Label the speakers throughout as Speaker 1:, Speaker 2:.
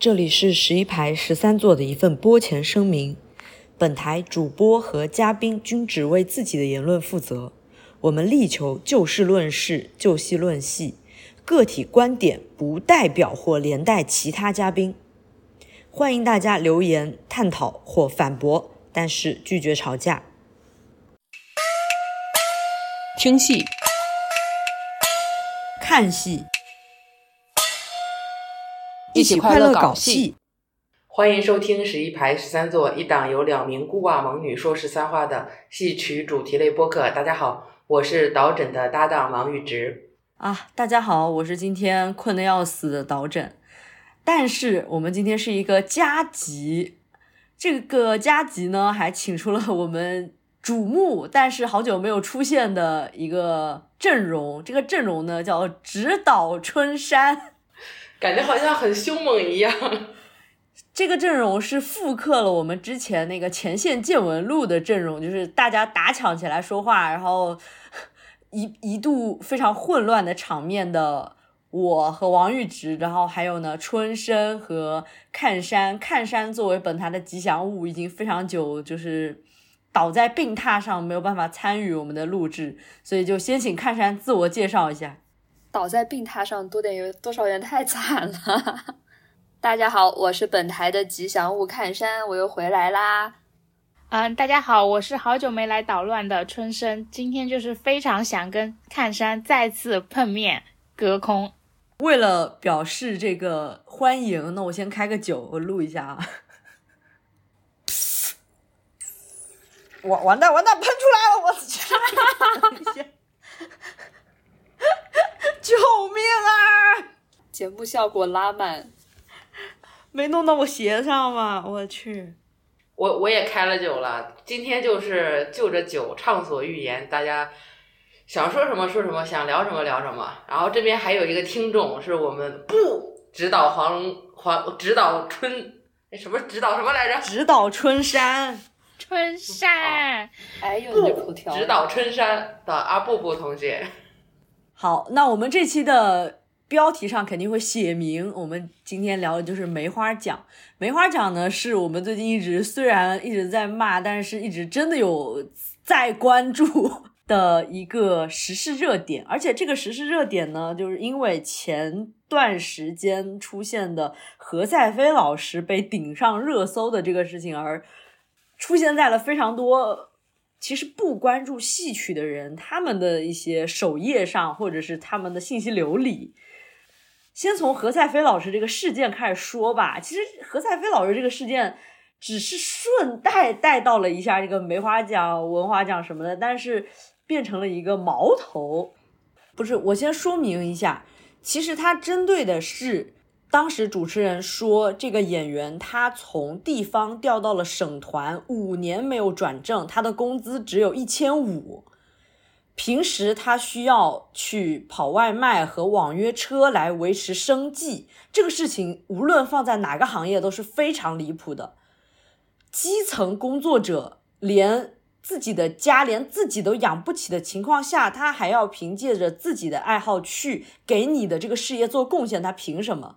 Speaker 1: 这里是十一排十三座的一份播前声明：本台主播和嘉宾均只为自己的言论负责，我们力求就事论事、就戏论戏，个体观点不代表或连带其他嘉宾。欢迎大家留言探讨或反驳，但是拒绝吵架。
Speaker 2: 听戏、
Speaker 1: 看戏。
Speaker 2: 一起快乐搞戏，
Speaker 3: 欢迎收听十一排十三座一档由两名孤寡猛女说十三话的戏曲主题类播客。大家好，我是导诊的搭档王玉直
Speaker 1: 啊。大家好，我是今天困得要死的导诊。但是我们今天是一个加急，这个加急呢，还请出了我们瞩目但是好久没有出现的一个阵容。这个阵容呢，叫指导春山。
Speaker 3: 感觉好像很凶猛一样。
Speaker 1: 这个阵容是复刻了我们之前那个前线见闻录的阵容，就是大家打抢起来说话，然后一一度非常混乱的场面的我和王玉直，然后还有呢春生和看山。看山作为本台的吉祥物，已经非常久就是倒在病榻上，没有办法参与我们的录制，所以就先请看山自我介绍一下。
Speaker 4: 倒在病榻上多点有多少人太惨了。大家好，我是本台的吉祥物看山，我又回来啦。
Speaker 5: 嗯，大家好，我是好久没来捣乱的春生，今天就是非常想跟看山再次碰面，隔空。
Speaker 1: 为了表示这个欢迎，那我先开个酒，我录一下啊。完完蛋完蛋，喷出来了，我去！救命啊！
Speaker 4: 节目效果拉满，
Speaker 1: 没弄到我鞋上吗？我去，
Speaker 3: 我我也开了酒了。今天就是就着酒畅所欲言，大家想说什么说什么，想聊什么聊什么。然后这边还有一个听众是我们不指导黄黄指导春哎什么指导什么来着？
Speaker 1: 指导春山，
Speaker 5: 春山，
Speaker 4: 哎呦，这口条，
Speaker 3: 指导春山的阿布布同学。
Speaker 1: 好，那我们这期的标题上肯定会写明，我们今天聊的就是梅花奖。梅花奖呢，是我们最近一直虽然一直在骂，但是一直真的有在关注 的一个时事热点。而且这个时事热点呢，就是因为前段时间出现的何赛飞老师被顶上热搜的这个事情，而出现在了非常多。其实不关注戏曲的人，他们的一些首页上，或者是他们的信息流里，先从何赛飞老师这个事件开始说吧。其实何赛飞老师这个事件只是顺带带到了一下这个梅花奖、文华奖什么的，但是变成了一个矛头。不是，我先说明一下，其实他针对的是。当时主持人说，这个演员他从地方调到了省团，五年没有转正，他的工资只有一千五。平时他需要去跑外卖和网约车来维持生计，这个事情无论放在哪个行业都是非常离谱的。基层工作者连自己的家连自己都养不起的情况下，他还要凭借着自己的爱好去给你的这个事业做贡献，他凭什么？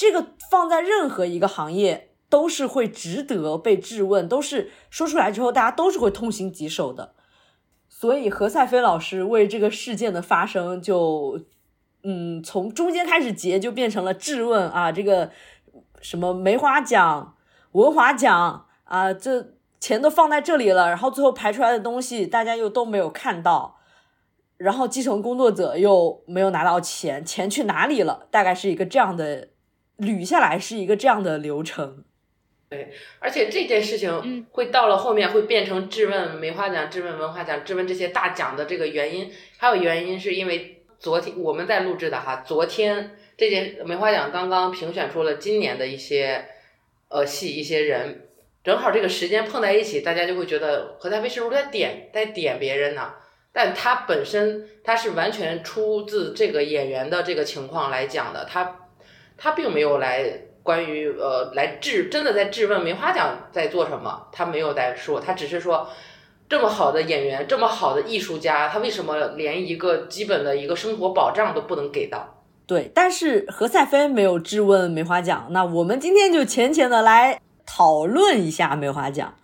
Speaker 1: 这个放在任何一个行业都是会值得被质问，都是说出来之后大家都是会痛心疾首的。所以何赛飞老师为这个事件的发生就，嗯，从中间开始结就变成了质问啊，这个什么梅花奖、文华奖啊，这钱都放在这里了，然后最后排出来的东西大家又都没有看到，然后基层工作者又没有拿到钱，钱去哪里了？大概是一个这样的。捋下来是一个这样的流程，
Speaker 3: 对，而且这件事情会到了后面会变成质问梅花奖、质问文化奖、质问这些大奖的这个原因，还有原因是因为昨天我们在录制的哈，昨天这件梅花奖刚刚评选出了今年的一些呃戏一些人，正好这个时间碰在一起，大家就会觉得何太飞是不是在点在点别人呢？但他本身他是完全出自这个演员的这个情况来讲的，他。他并没有来关于呃来质真的在质问梅花奖在做什么，他没有在说，他只是说这么好的演员，这么好的艺术家，他为什么连一个基本的一个生活保障都不能给到？
Speaker 1: 对，但是何赛飞没有质问梅花奖，那我们今天就浅浅的来讨论一下梅花奖。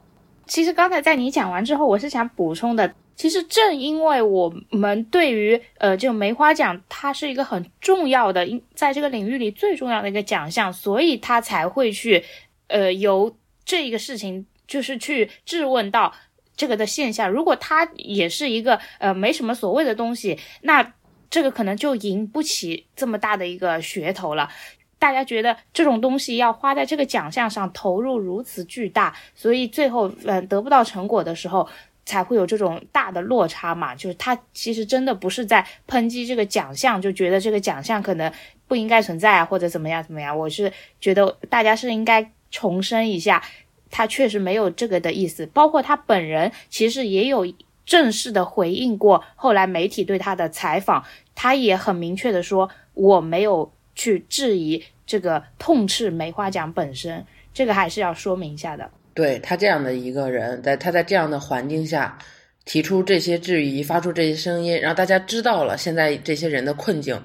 Speaker 5: 其实刚才在你讲完之后，我是想补充的。其实正因为我们对于呃，就梅花奖，它是一个很重要的，在这个领域里最重要的一个奖项，所以他才会去呃，由这一个事情就是去质问到这个的现象。如果它也是一个呃没什么所谓的东西，那这个可能就赢不起这么大的一个噱头了。大家觉得这种东西要花在这个奖项上投入如此巨大，所以最后嗯得不到成果的时候。才会有这种大的落差嘛？就是他其实真的不是在抨击这个奖项，就觉得这个奖项可能不应该存在啊，或者怎么样怎么样。我是觉得大家是应该重申一下，他确实没有这个的意思。包括他本人其实也有正式的回应过，后来媒体对他的采访，他也很明确的说，我没有去质疑这个痛斥梅花奖本身，这个还是要说明一下的。
Speaker 3: 对他这样的一个人，在他在这样的环境下提出这些质疑，发出这些声音，让大家知道了现在这些人的困境。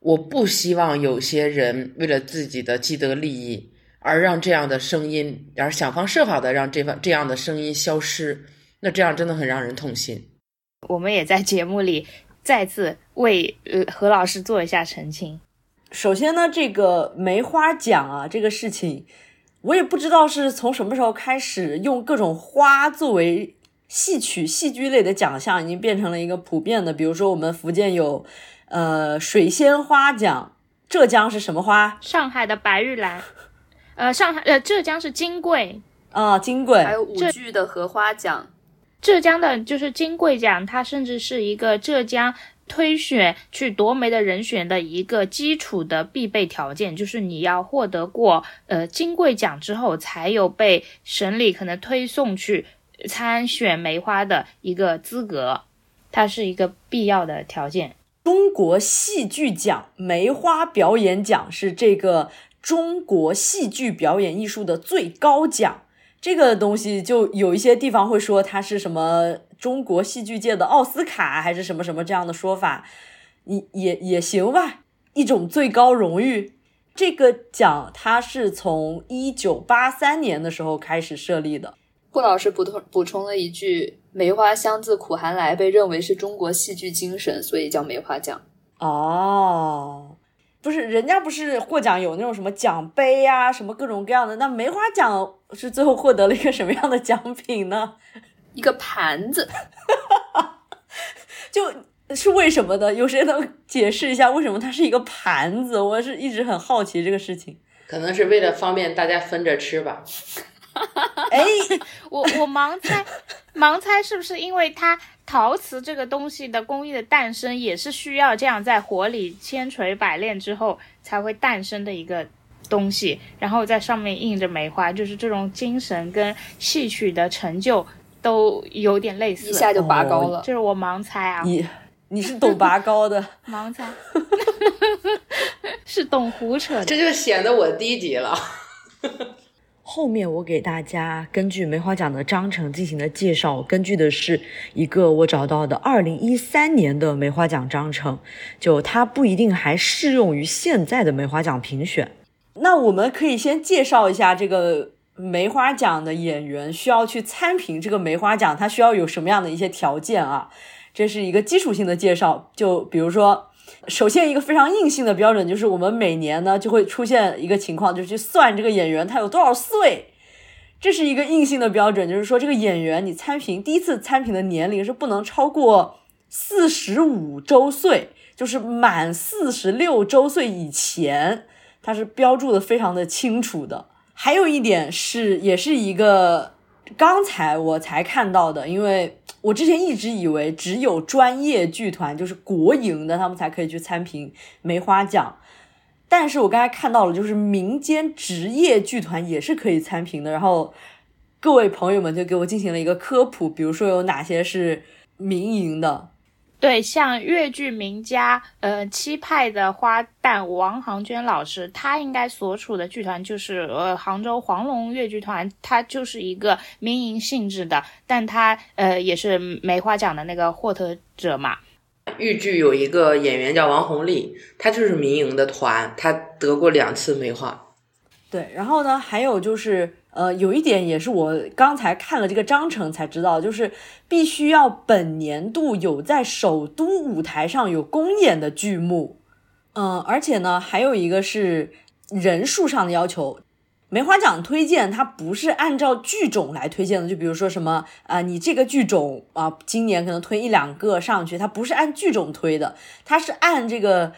Speaker 3: 我不希望有些人为了自己的既得利益而让这样的声音，而想方设法的让这方这样的声音消失，那这样真的很让人痛心。
Speaker 5: 我们也在节目里再次为呃何老师做一下澄清。
Speaker 1: 首先呢，这个梅花奖啊，这个事情。我也不知道是从什么时候开始，用各种花作为戏曲、戏剧类的奖项，已经变成了一个普遍的。比如说，我们福建有，呃，水仙花奖；浙江是什么花？
Speaker 5: 上海的白玉兰。呃，上海呃，浙江是金桂
Speaker 1: 啊，金桂。
Speaker 4: 还有舞剧的荷花奖。
Speaker 5: 浙江的就是金桂奖，它甚至是一个浙江。推选去夺媒的人选的一个基础的必备条件，就是你要获得过呃金桂奖之后，才有被省里可能推送去参选梅花的一个资格，它是一个必要的条件。
Speaker 1: 中国戏剧奖梅花表演奖是这个中国戏剧表演艺术的最高奖。这个东西就有一些地方会说它是什么中国戏剧界的奥斯卡，还是什么什么这样的说法，也也也行吧，一种最高荣誉。这个奖它是从一九八三年的时候开始设立的。
Speaker 4: 顾老师补充补充了一句：“梅花香自苦寒来”，被认为是中国戏剧精神，所以叫梅花奖。
Speaker 1: 哦。不是，人家不是获奖有那种什么奖杯呀，什么各种各样的。那梅花奖是最后获得了一个什么样的奖品呢？
Speaker 4: 一个盘子，
Speaker 1: 就是为什么呢？有谁能解释一下为什么它是一个盘子？我是一直很好奇这个事情。
Speaker 3: 可能是为了方便大家分着吃吧。
Speaker 1: 哎，
Speaker 5: 我我盲猜，盲猜是不是因为它？陶瓷这个东西的工艺的诞生，也是需要这样在火里千锤百炼之后才会诞生的一个东西，然后在上面印着梅花，就是这种精神跟戏曲的成就都有点类似，
Speaker 4: 一下就拔高了。
Speaker 5: 这是我盲猜啊，
Speaker 1: 你你是懂拔高的，
Speaker 5: 盲猜，是懂胡扯的，
Speaker 3: 这就显得我低级了。
Speaker 1: 后面我给大家根据梅花奖的章程进行的介绍，根据的是一个我找到的二零一三年的梅花奖章程，就它不一定还适用于现在的梅花奖评选。那我们可以先介绍一下这个梅花奖的演员需要去参评这个梅花奖，它需要有什么样的一些条件啊？这是一个基础性的介绍，就比如说。首先，一个非常硬性的标准就是，我们每年呢就会出现一个情况，就是去算这个演员他有多少岁，这是一个硬性的标准，就是说这个演员你参评第一次参评的年龄是不能超过四十五周岁，就是满四十六周岁以前，它是标注的非常的清楚的。还有一点是，也是一个刚才我才看到的，因为。我之前一直以为只有专业剧团，就是国营的，他们才可以去参评梅花奖。但是我刚才看到了，就是民间职业剧团也是可以参评的。然后各位朋友们就给我进行了一个科普，比如说有哪些是民营的。
Speaker 5: 对，像粤剧名家，呃，七派的花旦王航娟老师，他应该所处的剧团就是呃杭州黄龙越剧团，它就是一个民营性质的，但他呃也是梅花奖的那个获得者嘛。
Speaker 3: 豫剧有一个演员叫王红丽，她就是民营的团，她得过两次梅花。
Speaker 1: 对，然后呢，还有就是，呃，有一点也是我刚才看了这个章程才知道，就是必须要本年度有在首都舞台上有公演的剧目，嗯，而且呢，还有一个是人数上的要求。梅花奖推荐它不是按照剧种来推荐的，就比如说什么啊，你这个剧种啊，今年可能推一两个上去，它不是按剧种推的，它是按这个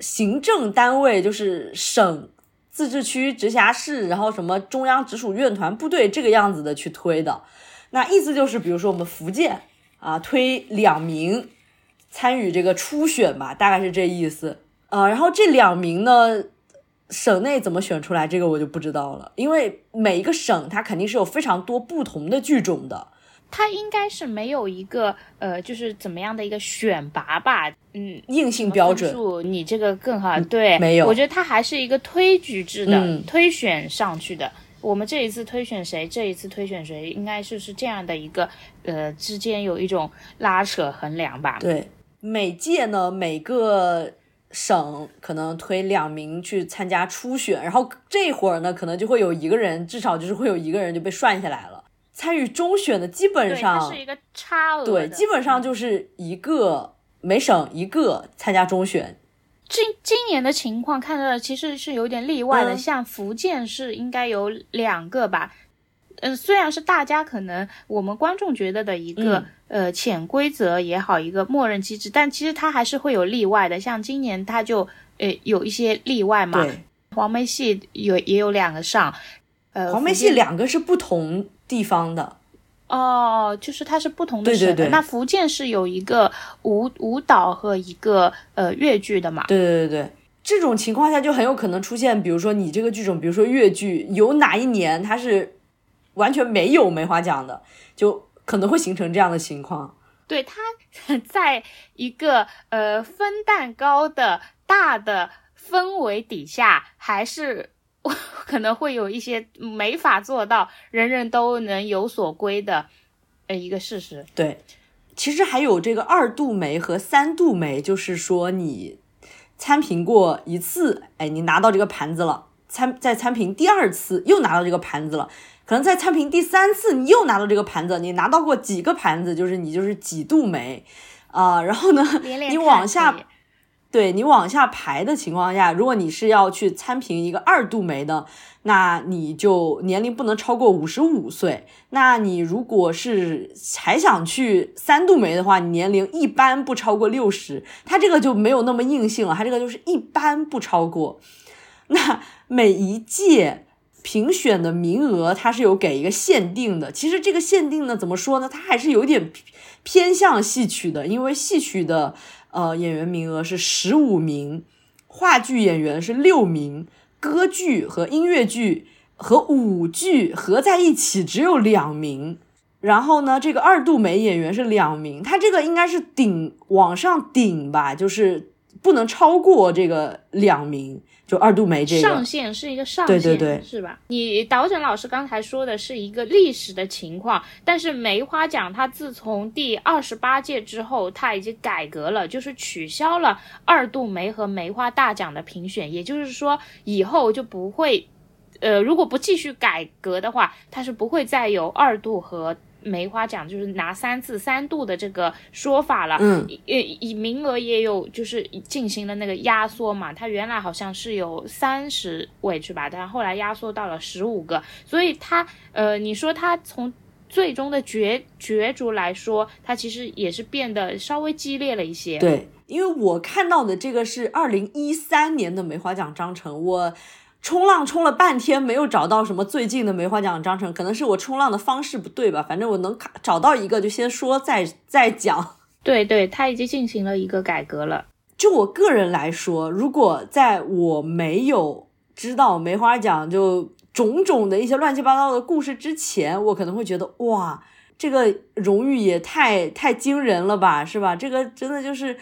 Speaker 1: 行政单位，就是省。自治区、直辖市，然后什么中央直属院团部队这个样子的去推的，那意思就是，比如说我们福建啊，推两名参与这个初选吧，大概是这意思啊。然后这两名呢，省内怎么选出来，这个我就不知道了，因为每一个省它肯定是有非常多不同的剧种的。
Speaker 5: 它应该是没有一个呃，就是怎么样的一个选拔吧，嗯，
Speaker 1: 硬性标准。
Speaker 5: 你这个更好，对，
Speaker 1: 没有。
Speaker 5: 我觉得它还是一个推举制的，推选上去的。我们这一次推选谁，这一次推选谁，应该是是这样的一个呃，之间有一种拉扯衡量吧。
Speaker 1: 对，每届呢，每个省可能推两名去参加初选，然后这会儿呢，可能就会有一个人，至少就是会有一个人就被涮下来了。参与中选的基本上
Speaker 5: 是一个差额，
Speaker 1: 对，基本上就是一个每省一个参加中选。
Speaker 5: 今今年的情况看着其实是有点例外的，像福建是应该有两个吧，嗯，虽然是大家可能我们观众觉得的一个呃潜规则也好，一个默认机制，但其实它还是会有例外的。像今年它就呃有一些例外嘛，黄梅戏有也有两个上，呃，
Speaker 1: 黄梅戏两个是不同。地方的
Speaker 5: 哦，就是它是不同的省的。那福建是有一个舞舞蹈和一个呃越剧的嘛？
Speaker 1: 对对对对，这种情况下就很有可能出现，比如说你这个剧种，比如说越剧，有哪一年它是完全没有梅花奖的，就可能会形成这样的情况。
Speaker 5: 对，它 在一个呃分蛋糕的大的氛围底下，还是。可能会有一些没法做到人人都能有所归的呃一个事实。
Speaker 1: 对，其实还有这个二度梅和三度梅，就是说你参评过一次，哎，你拿到这个盘子了；参再参评第二次，又拿到这个盘子了；可能在参评第三次，你又拿到这个盘子，你拿到过几个盘子，就是你就是几度梅啊。然后呢，你往下。对你往下排的情况下，如果你是要去参评一个二度梅的，那你就年龄不能超过五十五岁。那你如果是还想去三度梅的话，你年龄一般不超过六十。它这个就没有那么硬性了，它这个就是一般不超过。那每一届评选的名额，它是有给一个限定的。其实这个限定呢，怎么说呢？它还是有点偏向戏曲的，因为戏曲的。呃，演员名额是十五名，话剧演员是六名，歌剧和音乐剧和舞剧合在一起只有两名。然后呢，这个二度梅演员是两名，他这个应该是顶往上顶吧，就是不能超过这个两名。就二度梅这个
Speaker 5: 上限是一个上限，
Speaker 1: 对对对，
Speaker 5: 是吧？你导诊老师刚才说的是一个历史的情况，但是梅花奖它自从第二十八届之后，它已经改革了，就是取消了二度梅和梅花大奖的评选，也就是说以后就不会，呃，如果不继续改革的话，它是不会再有二度和。梅花奖就是拿三次三度的这个说法了，
Speaker 1: 嗯，
Speaker 5: 以以名额也有就是进行了那个压缩嘛，它原来好像是有三十位是吧？但后来压缩到了十五个，所以它呃，你说它从最终的角角逐来说，它其实也是变得稍微激烈了一些。
Speaker 1: 对，因为我看到的这个是二零一三年的梅花奖章程，我。冲浪冲了半天，没有找到什么最近的梅花奖章程，可能是我冲浪的方式不对吧？反正我能卡找到一个，就先说再再讲。
Speaker 5: 对对，他已经进行了一个改革了。
Speaker 1: 就我个人来说，如果在我没有知道梅花奖就种种的一些乱七八糟的故事之前，我可能会觉得哇，这个荣誉也太太惊人了吧，是吧？这个真的就是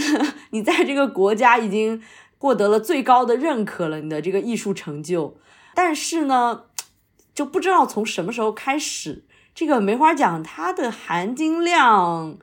Speaker 1: 你在这个国家已经。获得了最高的认可了，你的这个艺术成就。但是呢，就不知道从什么时候开始，这个梅花奖它的含金量，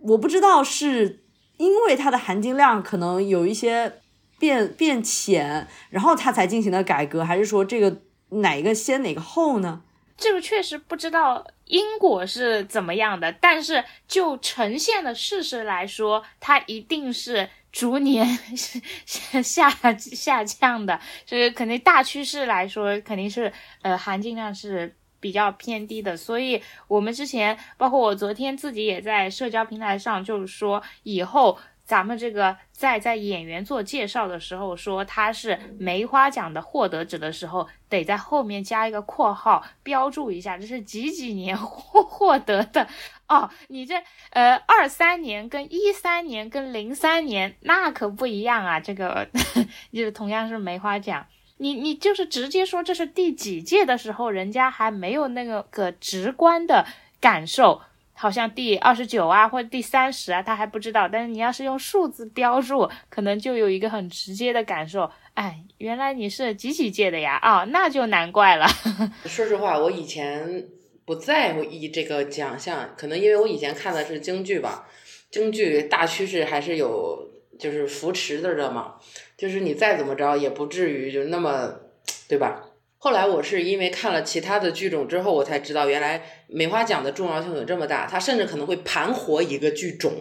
Speaker 1: 我不知道是因为它的含金量可能有一些变变浅，然后它才进行了改革，还是说这个哪个先哪个后呢？
Speaker 5: 这个确实不知道因果是怎么样的，但是就呈现的事实来说，它一定是逐年 下下下降的，就是肯定大趋势来说，肯定是呃含金量是比较偏低的。所以我们之前，包括我昨天自己也在社交平台上，就是说以后。咱们这个在在演员做介绍的时候说他是梅花奖的获得者的时候，得在后面加一个括号，标注一下这是几几年 获获得的哦。你这呃二三年跟一三年跟零三年那可不一样啊，这个 就是同样是梅花奖，你你就是直接说这是第几届的时候，人家还没有那个个直观的感受。好像第二十九啊，或者第三十啊，他还不知道。但是你要是用数字标注，可能就有一个很直接的感受。哎，原来你是几几届的呀？啊，那就难怪了。
Speaker 3: 说实话，我以前不在乎意这个奖项，可能因为我以前看的是京剧吧。京剧大趋势还是有，就是扶持着的嘛。就是你再怎么着，也不至于就那么，对吧？后来我是因为看了其他的剧种之后，我才知道原来梅花奖的重要性有这么大。它甚至可能会盘活一个剧种，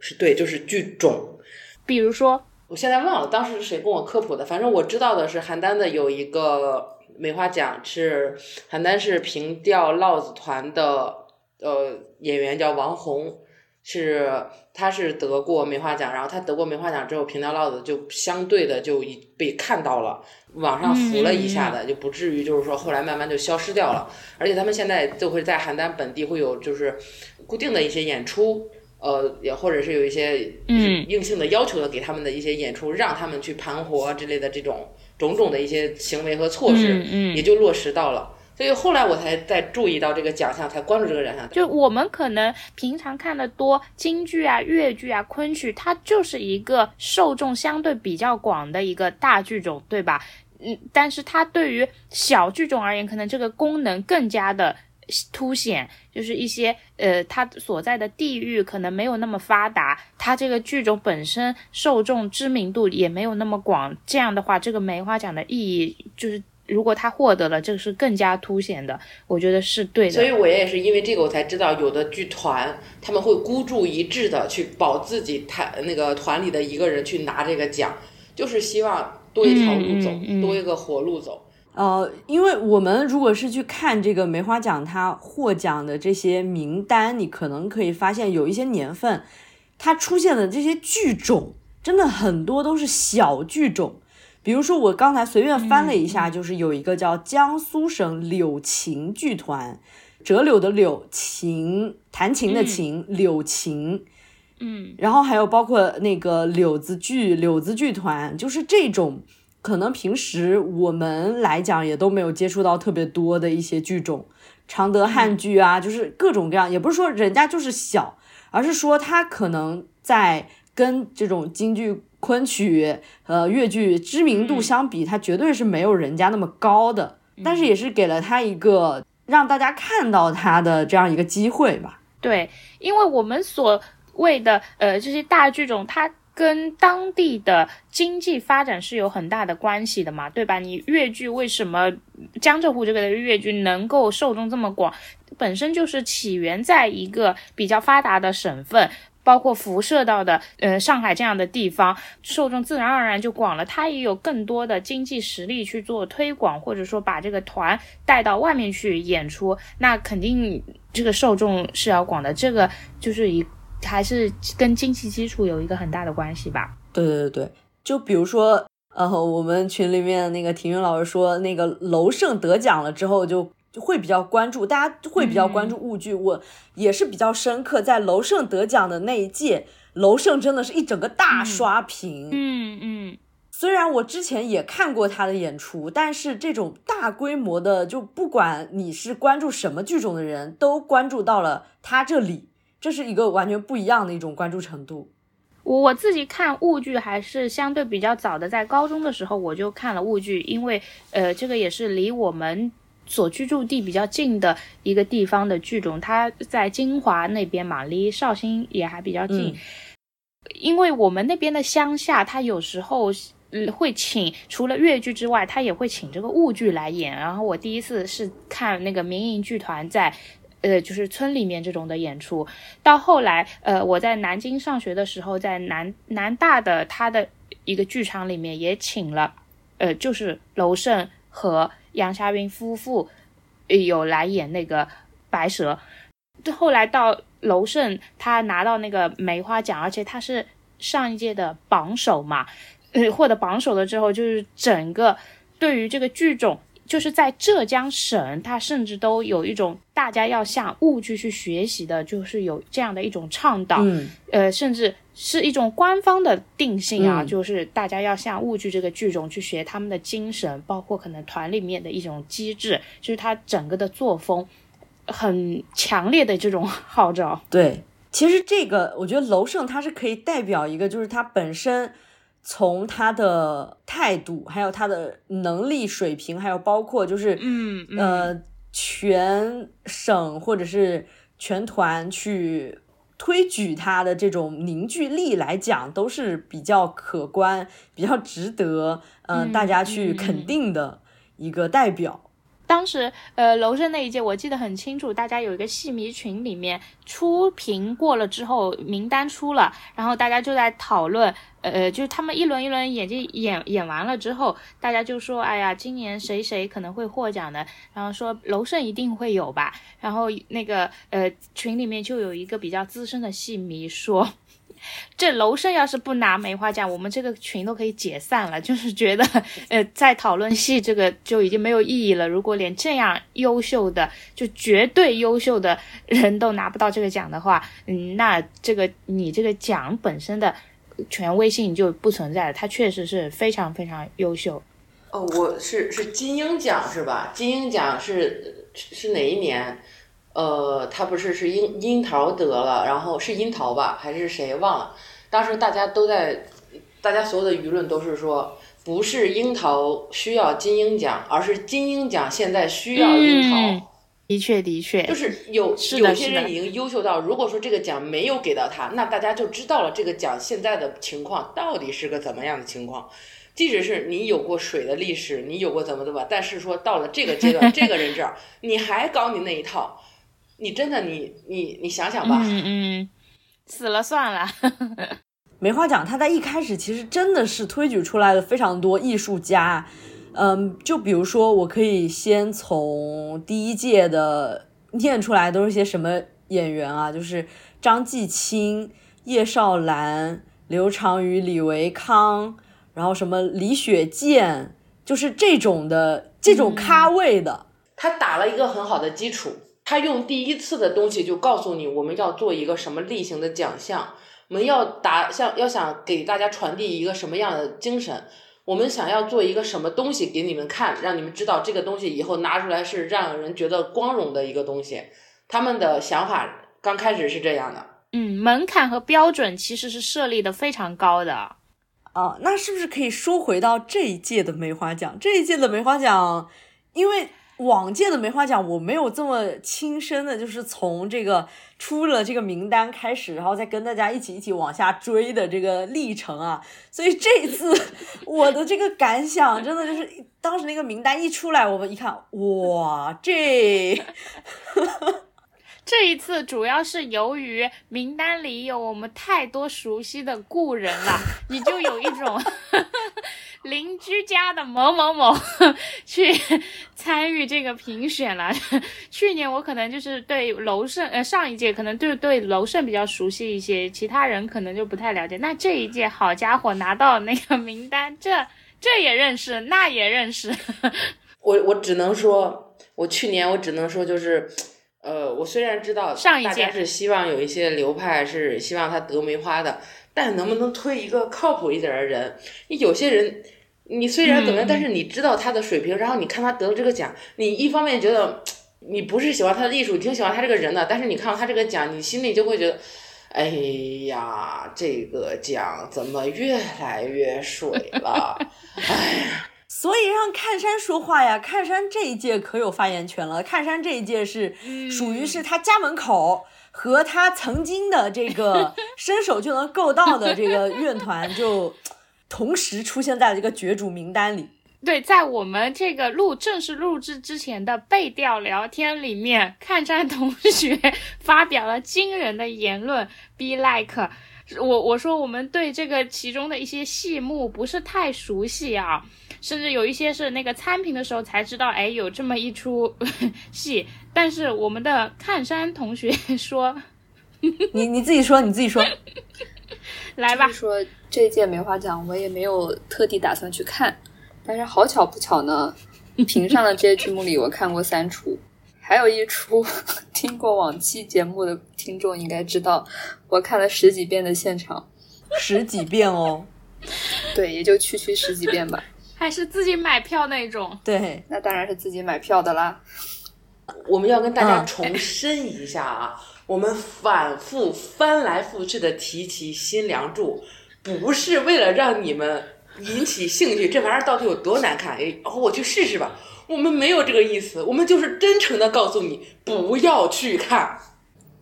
Speaker 3: 是对，就是剧种。
Speaker 5: 比如说，
Speaker 3: 我现在忘了当时是谁跟我科普的，反正我知道的是邯郸的有一个梅花奖，是邯郸市平调烙子团的呃演员叫王红。是，他是得过梅花奖，然后他得过梅花奖之后，平调烙子就相对的就已被看到了，网上浮了一下的，就不至于就是说后来慢慢就消失掉了。而且他们现在就会在邯郸本地会有就是固定的一些演出，呃，也或者是有一些硬性的要求的给他们的一些演出，让他们去盘活之类的这种种种的一些行为和措施，也就落实到了。所以后来我才在注意到这个奖项，才关注这个奖项。
Speaker 5: 就我们可能平常看的多京剧啊、越剧啊、昆曲，它就是一个受众相对比较广的一个大剧种，对吧？嗯，但是它对于小剧种而言，可能这个功能更加的凸显，就是一些呃，它所在的地域可能没有那么发达，它这个剧种本身受众知名度也没有那么广。这样的话，这个梅花奖的意义就是。如果他获得了，这个是更加凸显的，我觉得是对的。
Speaker 3: 所以我也是因为这个，我才知道有的剧团他们会孤注一掷的去保自己团那个团里的一个人去拿这个奖，就是希望多一条路走，多一个活路走。
Speaker 1: 呃，因为我们如果是去看这个梅花奖它获奖的这些名单，你可能可以发现有一些年份它出现的这些剧种，真的很多都是小剧种。比如说，我刚才随便翻了一下，就是有一个叫江苏省柳琴剧团，折柳的柳，琴弹琴的琴，柳琴，
Speaker 5: 嗯，
Speaker 1: 然后还有包括那个柳子剧，柳子剧团，就是这种可能平时我们来讲也都没有接触到特别多的一些剧种，常德汉剧啊，就是各种各样，也不是说人家就是小，而是说他可能在跟这种京剧。昆曲和越剧知名度相比，它绝对是没有人家那么高的，但是也是给了他一个让大家看到他的这样一个机会吧。
Speaker 5: 对，因为我们所谓的呃这些大剧种，它跟当地的经济发展是有很大的关系的嘛，对吧？你越剧为什么江浙沪这个的越剧能够受众这么广，本身就是起源在一个比较发达的省份。包括辐射到的，呃，上海这样的地方，受众自然而然就广了。他也有更多的经济实力去做推广，或者说把这个团带到外面去演出，那肯定这个受众是要广的。这个就是一还是跟经济基础有一个很大的关系吧？
Speaker 1: 对对对对，就比如说，呃，我们群里面那个体育老师说，那个楼胜得奖了之后就。会比较关注，大家会比较关注物剧。我也是比较深刻，在楼胜得奖的那一届，楼胜真的是一整个大刷屏。
Speaker 5: 嗯嗯。
Speaker 1: 虽然我之前也看过他的演出，但是这种大规模的，就不管你是关注什么剧种的人，都关注到了他这里，这是一个完全不一样的一种关注程度。
Speaker 5: 我我自己看物剧还是相对比较早的，在高中的时候我就看了物剧，因为呃，这个也是离我们。所居住地比较近的一个地方的剧种，它在金华那边嘛，离绍兴也还比较近。因为我们那边的乡下，他有时候会请除了越剧之外，他也会请这个婺剧来演。然后我第一次是看那个民营剧团在。呃，就是村里面这种的演出，到后来，呃，我在南京上学的时候，在南南大的他的一个剧场里面也请了，呃，就是娄胜和杨夏斌夫妇有来演那个白蛇。后来到娄胜他拿到那个梅花奖，而且他是上一届的榜首嘛，获得榜首了之后，就是整个对于这个剧种。就是在浙江省，它甚至都有一种大家要向物剧去学习的，就是有这样的一种倡导，呃，甚至是一种官方的定性啊，就是大家要向物剧这个剧种去学他们的精神，包括可能团里面的一种机制，就是它整个的作风很强烈的这种 号召。
Speaker 1: 对，其实这个我觉得楼胜他是可以代表一个，就是他本身。从他的态度，还有他的能力水平，还有包括就是，
Speaker 5: 嗯
Speaker 1: 呃，全省或者是全团去推举他的这种凝聚力来讲，都是比较可观、比较值得，嗯，大家去肯定的一个代表。
Speaker 5: 当时，呃，楼胜那一届我记得很清楚，大家有一个戏迷群里面初评过了之后，名单出了，然后大家就在讨论，呃，就是他们一轮一轮演技演演完了之后，大家就说，哎呀，今年谁谁可能会获奖的，然后说楼胜一定会有吧，然后那个呃群里面就有一个比较资深的戏迷说。这楼胜要是不拿梅花奖，我们这个群都可以解散了。就是觉得，呃，在讨论戏这个就已经没有意义了。如果连这样优秀的、就绝对优秀的人都拿不到这个奖的话，嗯，那这个你这个奖本身的权威性就不存在了。他确实是非常非常优秀。
Speaker 3: 哦，我是是金鹰奖是吧？金鹰奖是是哪一年？呃，他不是是樱樱桃得了，然后是樱桃吧，还是谁忘了？当时大家都在，大家所有的舆论都是说，不是樱桃需要金鹰奖，而是金鹰奖现在需要樱桃。
Speaker 5: 的确，的确，
Speaker 3: 就是有有些人已经优秀到，如果说这个奖没有给到他，那大家就知道了这个奖现在的情况到底是个怎么样的情况。即使是你有过水的历史，你有过怎么怎么，但是说到了这个阶段，这个人这儿，你还搞你那一套。你真的，你你你想想吧。
Speaker 5: 嗯嗯，死了算了。
Speaker 1: 没话讲。他在一开始其实真的是推举出来了非常多艺术家，嗯，就比如说我可以先从第一届的念出来都是些什么演员啊，就是张继青、叶绍兰、刘长瑜、李维康，然后什么李雪健，就是这种的这种咖位的，
Speaker 3: 他打了一个很好的基础。他用第一次的东西就告诉你，我们要做一个什么类型的奖项，我们要达像要想给大家传递一个什么样的精神，我们想要做一个什么东西给你们看，让你们知道这个东西以后拿出来是让人觉得光荣的一个东西。他们的想法刚开始是这样的，
Speaker 5: 嗯，门槛和标准其实是设立的非常高的。
Speaker 1: 哦，那是不是可以说回到这一届的梅花奖？这一届的梅花奖，因为。往届的梅花奖我没有这么亲身的，就是从这个出了这个名单开始，然后再跟大家一起一起往下追的这个历程啊，所以这次 我的这个感想真的就是当时那个名单一出来，我们一看，哇，这。
Speaker 5: 这一次主要是由于名单里有我们太多熟悉的故人了，你就有一种 邻居家的某某某 去参与这个评选了。去年我可能就是对楼胜，呃，上一届可能就对楼胜比较熟悉一些，其他人可能就不太了解。那这一届，好家伙，拿到那个名单，这这也认识，那也认识。
Speaker 3: 我我只能说，我去年我只能说就是。呃，我虽然知道大家是希望有一些流派是希望他得梅花的，但能不能推一个靠谱一点的人？你有些人，你虽然怎么样，但是你知道他的水平，然后你看他得了这个奖，你一方面觉得你不是喜欢他的艺术，挺喜欢他这个人的，但是你看到他这个奖，你心里就会觉得，哎呀，这个奖怎么越来越水了？哎呀。
Speaker 1: 所以让看山说话呀，看山这一届可有发言权了。看山这一届是属于是他家门口和他曾经的这个 伸手就能够到的这个院团就同时出现在了这个角逐名单里。
Speaker 5: 对，在我们这个录正式录制之前的背调聊天里面，看山同学 发表了惊人的言论，be like。我我说我们对这个其中的一些戏目不是太熟悉啊，甚至有一些是那个参评的时候才知道，哎，有这么一出 戏。但是我们的看山同学 说，
Speaker 1: 你你自己说，你自己说，
Speaker 5: 来吧。
Speaker 4: 说这届梅花奖我也没有特地打算去看，但是好巧不巧呢，评上的这些剧目里我看过三出。还有一出，听过往期节目的听众应该知道，我看了十几遍的现场，
Speaker 1: 十几遍哦。
Speaker 4: 对，也就区区十几遍吧。
Speaker 5: 还是自己买票那种？
Speaker 1: 对，
Speaker 4: 那当然是自己买票的啦。
Speaker 3: 我们要跟大家重申一下啊，我们反复翻来覆去的提起《新梁祝》，不是为了让你们引起兴趣，这玩意儿到底有多难看？哎，哦我去试试吧。我们没有这个意思，我们就是真诚的告诉你不要去看。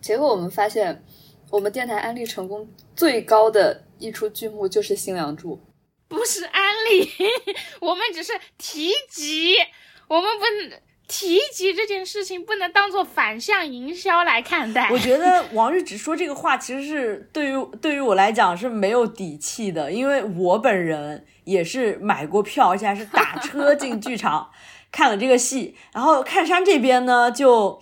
Speaker 4: 结果我们发现，我们电台安利成功最高的一出剧目就是《新梁祝》，
Speaker 5: 不是安利，我们只是提及，我们不提及这件事情不能当做反向营销来看待。
Speaker 1: 我觉得王玉只说这个话，其实是对于对于我来讲是没有底气的，因为我本人也是买过票，而且还是打车进剧场。看了这个戏，然后看山这边呢，就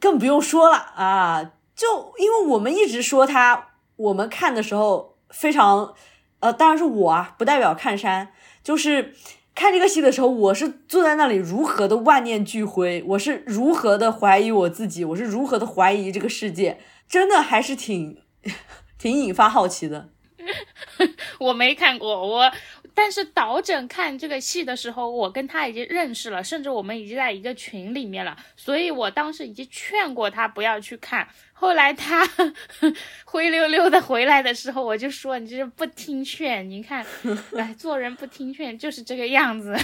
Speaker 1: 更不用说了啊！就因为我们一直说他，我们看的时候非常，呃，当然是我啊，不代表看山。就是看这个戏的时候，我是坐在那里如何的万念俱灰，我是如何的怀疑我自己，我是如何的怀疑这个世界，真的还是挺 挺引发好奇的。
Speaker 5: 我没看过，我。但是导诊看这个戏的时候，我跟他已经认识了，甚至我们已经在一个群里面了，所以我当时已经劝过他不要去看。后来他 灰溜溜的回来的时候，我就说你这是不听劝，你看，哎，做人不听劝就是这个样子。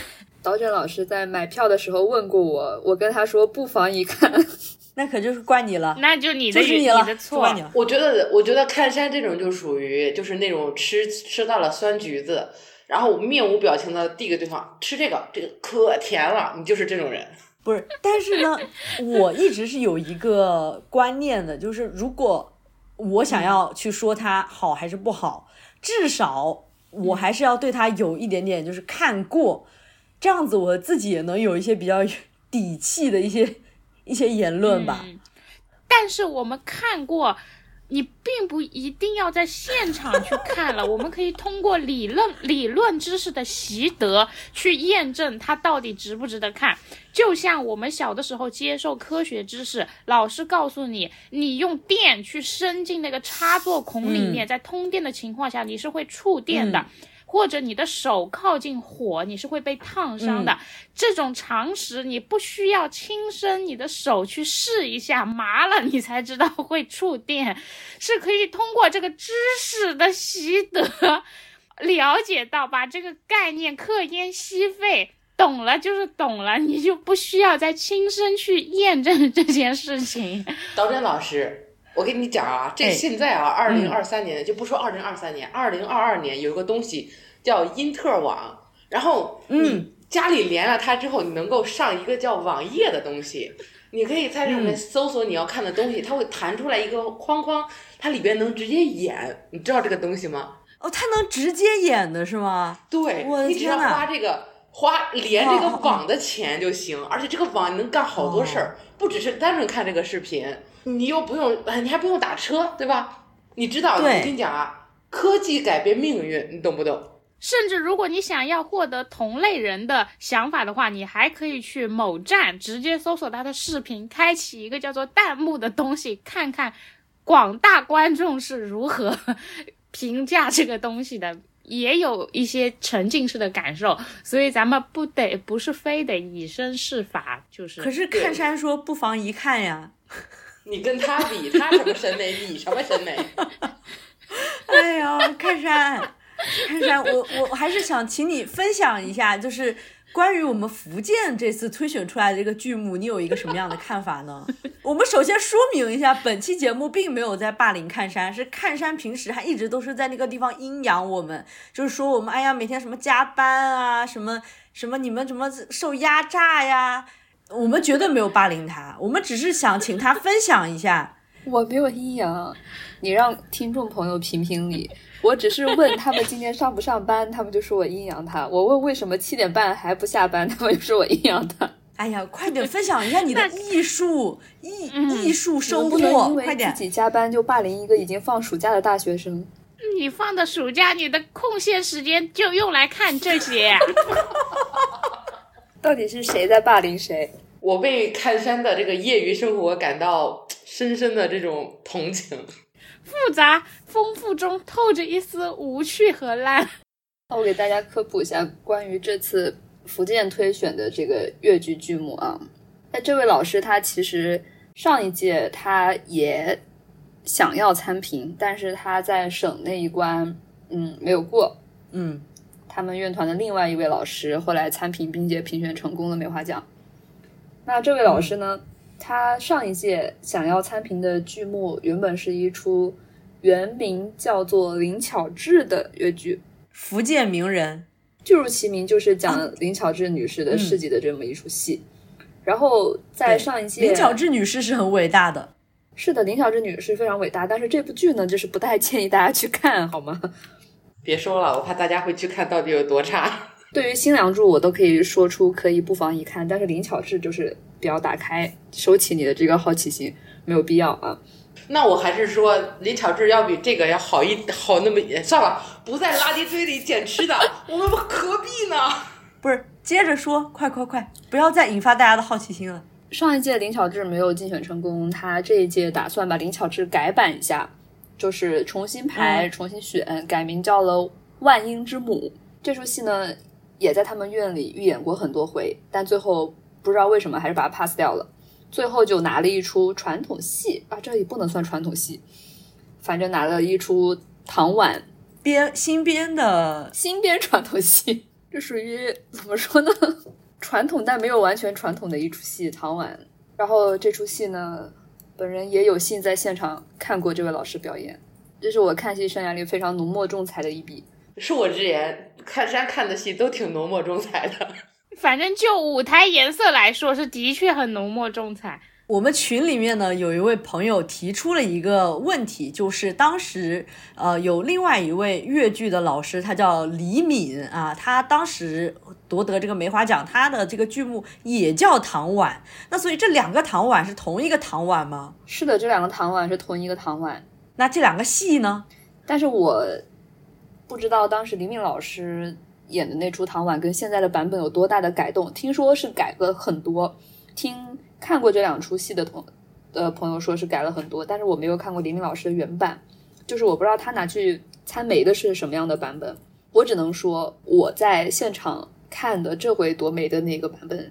Speaker 4: 导诊老师在买票的时候问过我，我跟他说不妨一看，
Speaker 1: 那可就是怪你了，
Speaker 5: 那就
Speaker 1: 你
Speaker 5: 的
Speaker 1: 你
Speaker 5: 的错。
Speaker 3: 我觉得，我觉得看山这种就属于就是那种吃吃到了酸橘子。然后面无表情的递给对方吃这个，这个可甜了，你就是这种人。
Speaker 1: 不是，但是呢，我一直是有一个观念的，就是如果我想要去说他好还是不好，至少我还是要对他有一点点就是看过，这样子我自己也能有一些比较底气的一些一些言论吧。
Speaker 5: 但是我们看过。你并不一定要在现场去看了，我们可以通过理论 理论知识的习得去验证它到底值不值得看。就像我们小的时候接受科学知识，老师告诉你，你用电去伸进那个插座孔里面，在通电的情况下，你是会触电的。或者你的手靠近火，你是会被烫伤的。这种常识你不需要亲身你的手去试一下，麻了你才知道 会触电，是可以通过这个知识的习得了解到，把这个概念刻烟吸肺，懂了就是懂了，你就不需要再亲身去验证这件事情。
Speaker 3: 导演老师。我跟你讲啊，这现在啊，二零二三年就不说二零二三年，二零二二年有一个东西叫因特网，然后你家里连了它之后，你能够上一个叫网页的东西，你可以在上面搜索你要看的东西，它会弹出来一个框框，它里边能直接演，你知道这个东西吗？
Speaker 1: 哦，它能直接演的是吗？
Speaker 3: 对，你只要花这个花连这个网的钱就行，而且这个网能干好多事儿，不只是单纯看这个视频。你又不用，你还不用打车，对吧？你知道，我跟你讲啊，科技改变命运，你懂不懂？
Speaker 5: 甚至如果你想要获得同类人的想法的话，你还可以去某站直接搜索他的视频，开启一个叫做弹幕的东西，看看广大观众是如何 评价这个东西的，也有一些沉浸式的感受。所以咱们不得不是非得以身试法，就是。
Speaker 1: 可是看山说不妨一看呀。
Speaker 3: 你跟他比，他什么审美，你什么审美？
Speaker 1: 哎呦，看山，看山，我我还是想请你分享一下，就是关于我们福建这次推选出来的这个剧目，你有一个什么样的看法呢？我们首先说明一下，本期节目并没有在霸凌看山，是看山平时还一直都是在那个地方阴阳我们，就是说我们哎呀每天什么加班啊，什么什么你们怎么受压榨呀，我们绝对没有霸凌他，我们只是想请他分享一下。
Speaker 4: 我没有阴阳，你让听众朋友评评理。我只是问他们今天上不上班，他们就说我阴阳他。我问为什么七点半还不下班，他们就说我阴阳他。
Speaker 1: 哎呀，快点分享一下你的艺术艺艺术收
Speaker 4: 获，
Speaker 1: 快点！
Speaker 4: 自己加班就霸凌一个已经放暑假的大学生。
Speaker 5: 你放的暑假，你的空闲时间就用来看这些？
Speaker 4: 到底是谁在霸凌谁？
Speaker 3: 我为看山的这个业余生活感到深深的这种同情。
Speaker 5: 复杂丰富中透着一丝无趣和烂。
Speaker 4: 那我给大家科普一下关于这次。福建推选的这个越剧剧目啊，那这位老师他其实上一届他也想要参评，但是他在省那一关嗯没有过，
Speaker 1: 嗯，
Speaker 4: 他们院团的另外一位老师后来参评并且评选成功了梅花奖。那这位老师呢，他上一届想要参评的剧目原本是一出原名叫做林巧稚的越剧，
Speaker 1: 福建名人。
Speaker 4: 剧如其名，就是讲林巧稚女士的事迹的这么一出戏。然后在上一届，
Speaker 1: 林巧稚女士是很伟大的。
Speaker 4: 是的，林巧稚女士非常伟大。但是这部剧呢，就是不太建议大家去看，好吗？
Speaker 3: 别说了，我怕大家会去看到底有多差。
Speaker 4: 对于新梁祝，我都可以说出可以不妨一看。但是林巧稚就是不要打开，收起你的这个好奇心，没有必要啊。
Speaker 3: 那我还是说林巧稚要比这个要好一好那么也算了，不在垃圾堆里捡吃的，我们何必呢？
Speaker 1: 不是，接着说，快快快，不要再引发大家的好奇心了。
Speaker 4: 上一届林巧稚没有竞选成功，他这一届打算把林巧稚改版一下，就是重新排、重新选，改名叫了《万婴之母》。这出戏呢，也在他们院里预演过很多回，但最后不知道为什么还是把它 pass 掉了。最后就拿了一出传统戏啊，这也不能算传统戏，反正拿了一出唐婉
Speaker 1: 编新编的
Speaker 4: 新编传统戏，这属于怎么说呢？传统但没有完全传统的一出戏，唐婉。然后这出戏呢，本人也有幸在现场看过这位老师表演，这是我看戏生涯里非常浓墨重彩的一笔。
Speaker 3: 恕我直言，看山看的戏都挺浓墨重彩的。
Speaker 5: 反正就舞台颜色来说，是的确很浓墨重彩。
Speaker 1: 我们群里面呢，有一位朋友提出了一个问题，就是当时呃有另外一位越剧的老师，他叫李敏啊，他当时夺得这个梅花奖，他的这个剧目也叫唐婉。那所以这两个唐婉是同一个唐婉吗？
Speaker 4: 是的，这两个唐婉是同一个唐婉。
Speaker 1: 那这两个戏呢？
Speaker 4: 但是我不知道当时李敏老师。演的那出唐婉跟现在的版本有多大的改动？听说是改了很多。听看过这两出戏的同的朋友说是改了很多，但是我没有看过林林老师的原版，就是我不知道他拿去参梅的是什么样的版本。我只能说我在现场看的这回夺梅的那个版本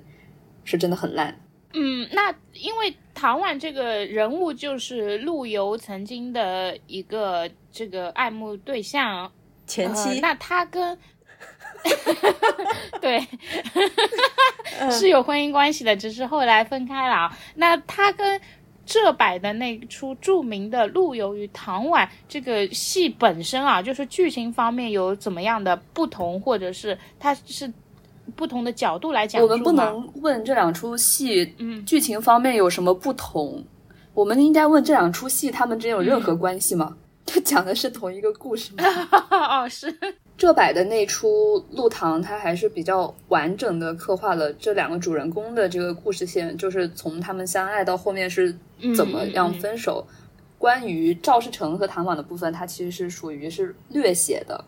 Speaker 4: 是真的很烂。
Speaker 5: 嗯，那因为唐婉这个人物就是陆游曾经的一个这个爱慕对象
Speaker 1: 前妻，
Speaker 5: 那他跟。对，是有婚姻关系的，只是后来分开了啊。那他跟这摆的那出著名的《陆游与唐婉》这个戏本身啊，就是剧情方面有怎么样的不同，或者是它是不同的角度来讲？
Speaker 4: 我们不能问这两出戏，嗯，剧情方面有什么不同？我们应该问这两出戏，他们之间有任何关系吗？就 讲的是同一个故事吗？
Speaker 5: 哦，是。
Speaker 4: 这摆的那出《陆唐》，它还是比较完整的刻画了这两个主人公的这个故事线，就是从他们相爱到后面是怎么样分手。关于赵世成和唐婉的部分，它其实是属于是略写的，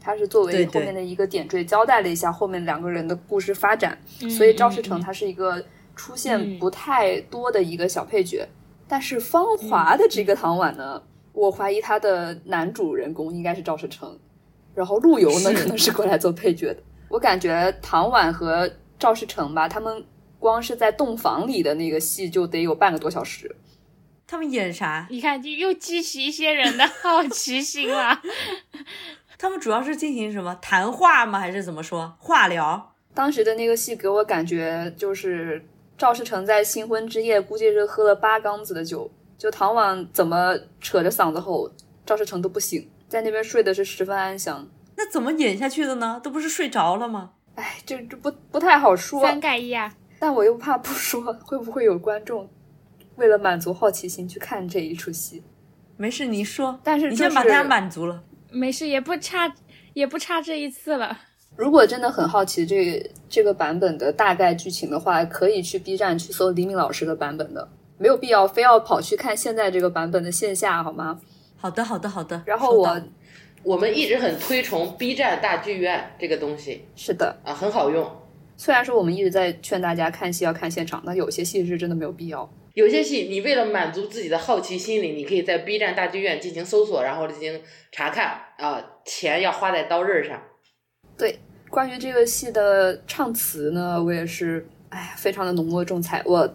Speaker 4: 它是作为后面的一个点缀，交代了一下后面两个人的故事发展。所以赵世成他是一个出现不太多的一个小配角，但是芳华的这个唐婉呢，我怀疑他的男主人公应该是赵世成。然后陆游呢，可能是过来做配角的。我感觉唐婉和赵世成吧，他们光是在洞房里的那个戏就得有半个多小时。
Speaker 1: 他们演啥？
Speaker 5: 你看，就又激起一些人的 好奇心了。
Speaker 1: 他们主要是进行什么谈话吗？还是怎么说？化疗？
Speaker 4: 当时的那个戏给我感觉就是赵世成在新婚之夜估计是喝了八缸子的酒，就唐婉怎么扯着嗓子吼，赵世成都不醒，在那边睡的是十分安详。
Speaker 1: 那怎么演下去的呢？都不是睡着了吗？
Speaker 4: 哎，这这不不太好说。
Speaker 5: 三盖一啊！
Speaker 4: 但我又怕不说，会不会有观众为了满足好奇心去看这一出戏？
Speaker 1: 没事，你说。
Speaker 4: 但是
Speaker 1: 你先把大家满足了。
Speaker 5: 没事，也不差，也不差这一次了。
Speaker 4: 如果真的很好奇这这个版本的大概剧情的话，可以去 B 站去搜李敏老师的版本的，没有必要非要跑去看现在这个版本的线下，好吗？
Speaker 1: 好的，好的，好的。
Speaker 4: 然后我。
Speaker 3: 我们一直很推崇 B 站大剧院这个东西，
Speaker 4: 是的
Speaker 3: 啊，很好用。
Speaker 4: 虽然说我们一直在劝大家看戏要看现场，但有些戏是真的没有必要。
Speaker 3: 有些戏你为了满足自己的好奇心理，你可以在 B 站大剧院进行搜索，然后进行查看啊，钱要花在刀刃上。
Speaker 4: 对，关于这个戏的唱词呢，我也是，哎呀，非常的浓墨重彩。我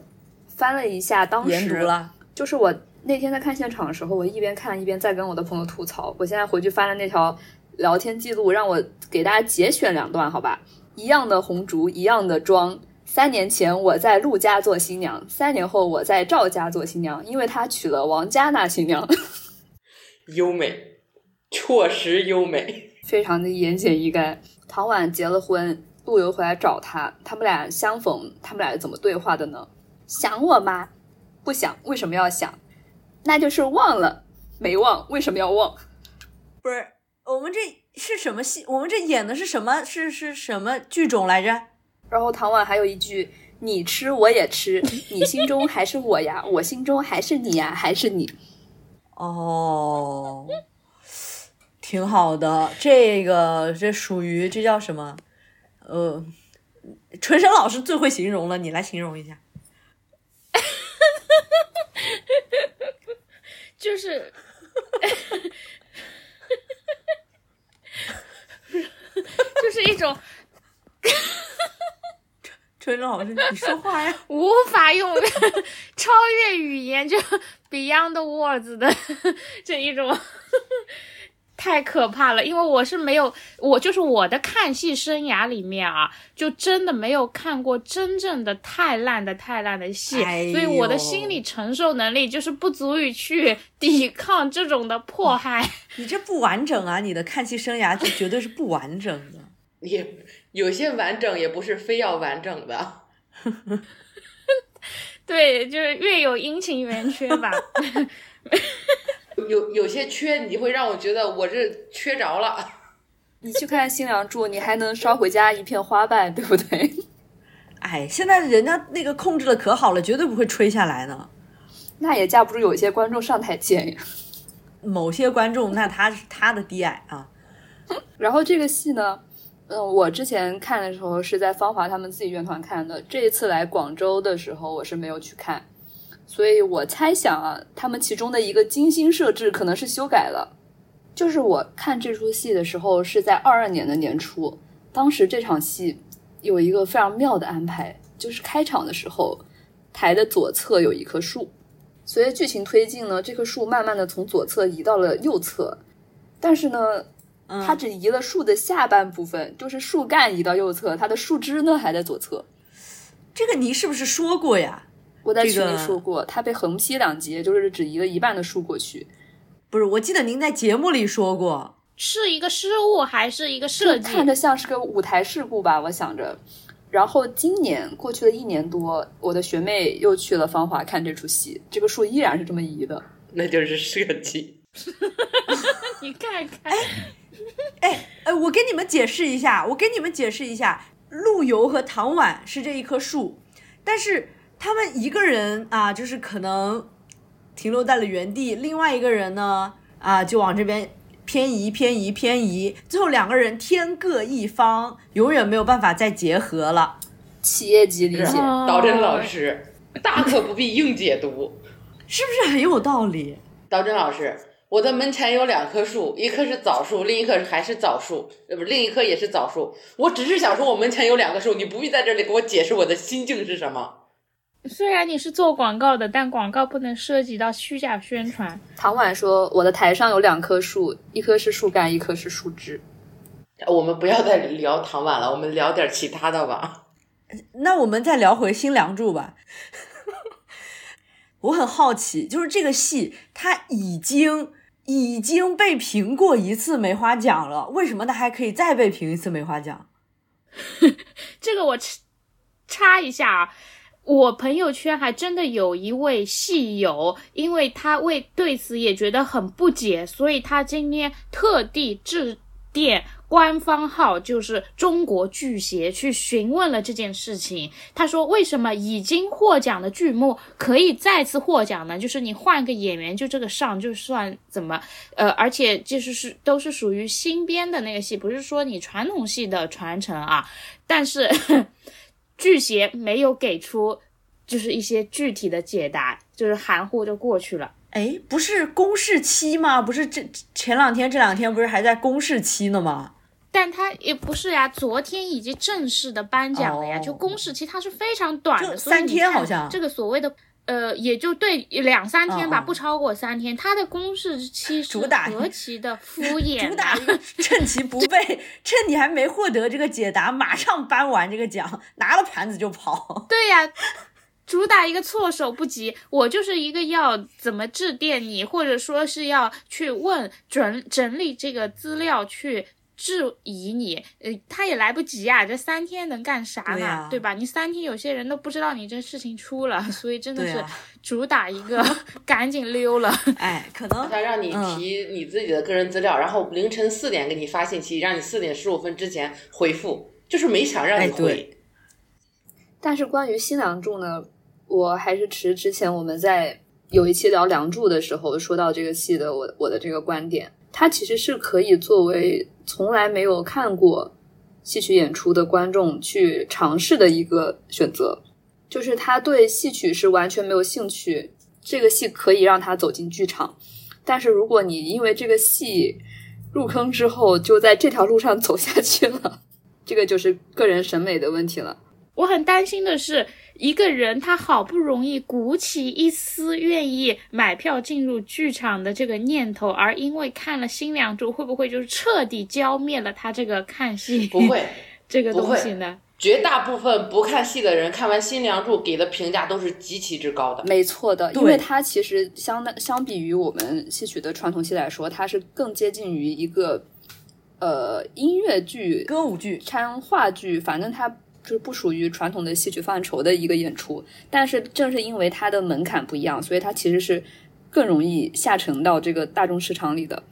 Speaker 4: 翻了一下，当时就是我。那天在看现场的时候，我一边看一边在跟我的朋友吐槽。我现在回去翻了那条聊天记录，让我给大家节选两段，好吧？一样的红烛，一样的妆。三年前我在陆家做新娘，三年后我在赵家做新娘，因为他娶了王家那新娘。
Speaker 3: 优美，确实优美，
Speaker 4: 非常的言简意赅。唐婉结了婚，陆游回来找他，他们俩相逢，他们俩是怎么对话的呢？想我吗？不想，为什么要想？那就是忘了，没忘，为什么要忘？
Speaker 1: 不是，我们这是什么戏？我们这演的是什么？是是什么剧种来着？
Speaker 4: 然后唐婉还有一句：“你吃我也吃，你心中还是我呀，我心中还是你呀，还是你。”
Speaker 1: 哦，挺好的，这个这属于这叫什么？呃，春生老师最会形容了，你来形容一下。
Speaker 5: 就是，就是一种，
Speaker 1: 春春老师，你说话呀，
Speaker 5: 无法用超越语言就 Beyond Words 的 这一种。太可怕了，因为我是没有，我就是我的看戏生涯里面啊，就真的没有看过真正的太烂的太烂的戏，所以我的心理承受能力就是不足以去 抵抗这种的迫害。
Speaker 1: 你这不完整啊，你的看戏生涯就绝对是不完整的，
Speaker 3: 也有些完整也不是非要完整的。
Speaker 5: 对，就是月有阴晴圆缺吧。
Speaker 3: 有有些缺，你会让我觉得我这缺着了。
Speaker 4: 你去看《新娘柱》，你还能捎回家一片花瓣，对不对？
Speaker 1: 哎，现在人家那个控制的可好了，绝对不会吹下来的。
Speaker 4: 那也架不住有一些观众上台见呀。
Speaker 1: 某些观众，那他是他的低矮啊。
Speaker 4: 然后这个戏呢，嗯，我之前看的时候是在芳华他们自己院团看的，这一次来广州的时候，我是没有去看。所以我猜想啊，他们其中的一个精心设置可能是修改了。就是我看这出戏的时候是在二二年的年初，当时这场戏有一个非常妙的安排，就是开场的时候，台的左侧有一棵树，随着剧情推进呢，这棵树慢慢的从左侧移到了右侧，但是呢，它只移了树的下半部分，就是树干移到右侧，它的树枝呢还在左侧。
Speaker 1: 这个你是不是说过呀？
Speaker 4: 我在群里说过，它被横劈两截，就是只移了一半的树过去。
Speaker 1: 不是，我记得您在节目里说过，
Speaker 5: 是一个失误还是一个设计？
Speaker 4: 看着像是个舞台事故吧，我想着。然后今年过去了一年多，我的学妹又去了芳华看这出戏，这个树依然是这么移的，
Speaker 3: 那就是设计。
Speaker 5: 你看看，
Speaker 1: 哎哎哎，我给你们解释一下，我给你们解释一下，陆游和唐婉是这一棵树，但是。他们一个人啊，就是可能停留在了原地，另外一个人呢，啊，就往这边偏移、偏移、偏移，最后两个人天各一方，永远没有办法再结合了。
Speaker 4: 企业级理解，
Speaker 3: 导真老师大可不必硬解读，
Speaker 1: 是不是很有道理？
Speaker 3: 导真老师，我的门前有两棵树，一棵是枣树，另一棵还是枣树，呃，不，另一棵也是枣树。我只是想说，我门前有两棵树，你不必在这里给我解释我的心境是什么。
Speaker 5: 虽然你是做广告的，但广告不能涉及到虚假宣传。
Speaker 4: 唐婉说：“我的台上有两棵树，一棵是树干，一棵是树枝。”
Speaker 3: 我们不要再聊唐婉了，我们聊点其他的吧。
Speaker 1: 那我们再聊回《新梁祝》吧。我很好奇，就是这个戏，它已经已经被评过一次梅花奖了，为什么它还可以再被评一次梅花奖？
Speaker 5: 这个我插一下啊，我朋友圈还真的有一位戏友，因为他为对此也觉得很不解，所以他今天特地致电。官方号就是中国剧协去询问了这件事情。他说：“为什么已经获奖的剧目可以再次获奖呢？就是你换个演员，就这个上就算怎么？呃，而且就是是都是属于新编的那个戏，不是说你传统戏的传承啊。但是剧协没有给出就是一些具体的解答，就是含糊就过去了。
Speaker 1: 哎，不是公示期吗？不是这前两天这两天不是还在公示期呢吗？”
Speaker 5: 但他也不是呀，昨天已经正式的颁奖了呀，就公示期它是非常短的，
Speaker 1: 三天好像。
Speaker 5: 这个所谓的呃，也就对两三天吧，不超过三天。它的公示期是何其的 敷衍，
Speaker 1: 主打趁其不备，趁你还没获得这个解答，马上颁完这个奖，拿了盘子就跑。
Speaker 5: 对呀，主打一个措手不及。我就是一个要怎么致电你，或者说是要去问整整理这个资料去。质疑你，呃，他也来不及啊，这三天能干啥呢？对吧？你三天有些人都不知道你这事情出了，所以真的是主打一个 赶紧溜了。
Speaker 1: 哎，可能
Speaker 3: 他让你提你自己的个人资料，然后凌晨四点给你发信息，让你四点十五分之前回复，就是没想让你回。
Speaker 4: 但是关于新梁祝呢，我还是持之前我们在有一期聊梁祝的时候说到这个戏的我我的这个观点。它其实是可以作为从来没有看过戏曲演出的观众去尝试的一个选择，就是他对戏曲是完全没有兴趣，这个戏可以让他走进剧场。但是如果你因为这个戏入坑之后就在这条路上走下去了，这个就是个人审美的问题了。
Speaker 5: 我很担心的是。一个人他好不容易鼓起一丝愿意买票进入剧场的这个念头，而因为看了《新娘祝》，会不会就是彻底浇灭了他这个看戏？
Speaker 3: 不会，
Speaker 5: 这个东西呢？
Speaker 3: 绝大部分不看戏的人看完《新娘祝》给的评价都是极其之高的。
Speaker 4: 没错的，因为它其实相当相比于我们戏曲的传统戏来说，它是更接近于一个呃音乐剧、
Speaker 1: 歌舞剧
Speaker 4: 掺话剧，反正它。就是不属于传统的戏曲范畴的一个演出，但是正是因为它的门槛不一样，所以它其实是更容易下沉到这个大众市场里的。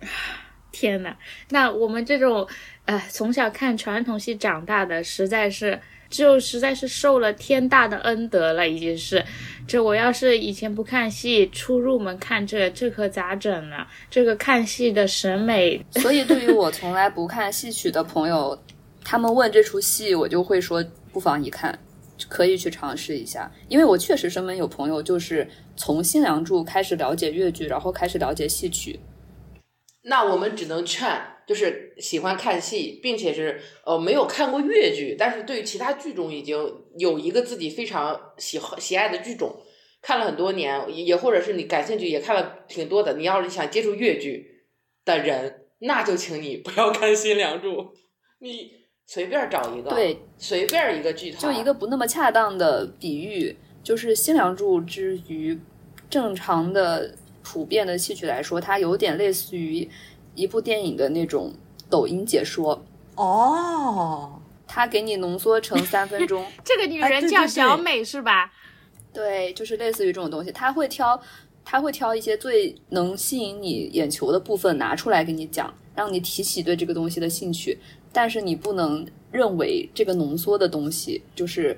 Speaker 5: 天呐，那我们这种呃从小看传统戏长大的，实在是就实在是受了天大的恩德了，已经是。这我要是以前不看戏，初入门看这这可咋整呢？这个看戏的审美，
Speaker 4: 所以对于我从来不看戏曲的朋友。他们问这出戏，我就会说不妨一看，可以去尝试一下。因为我确实身边有朋友，就是从《新梁祝》开始了解越剧，然后开始了解戏曲。
Speaker 3: 那我们只能劝，就是喜欢看戏，并且是呃没有看过越剧，但是对于其他剧种已经有一个自己非常喜喜爱的剧种，看了很多年，也或者是你感兴趣也看了挺多的。你要是想接触越剧的人，那就请你不要看《新梁祝》，你。随便找一个，
Speaker 4: 对，
Speaker 3: 随便一个剧团，
Speaker 4: 就一个不那么恰当的比喻，就是《新梁祝》之于正常的普遍的戏曲来说，它有点类似于一部电影的那种抖音解说
Speaker 1: 哦，
Speaker 4: 它给你浓缩成三分钟。
Speaker 5: 这个女人叫小美是吧？
Speaker 4: 对，就是类似于这种东西，他会挑，他会挑一些最能吸引你眼球的部分拿出来给你讲，让你提起对这个东西的兴趣。但是你不能认为这个浓缩的东西就是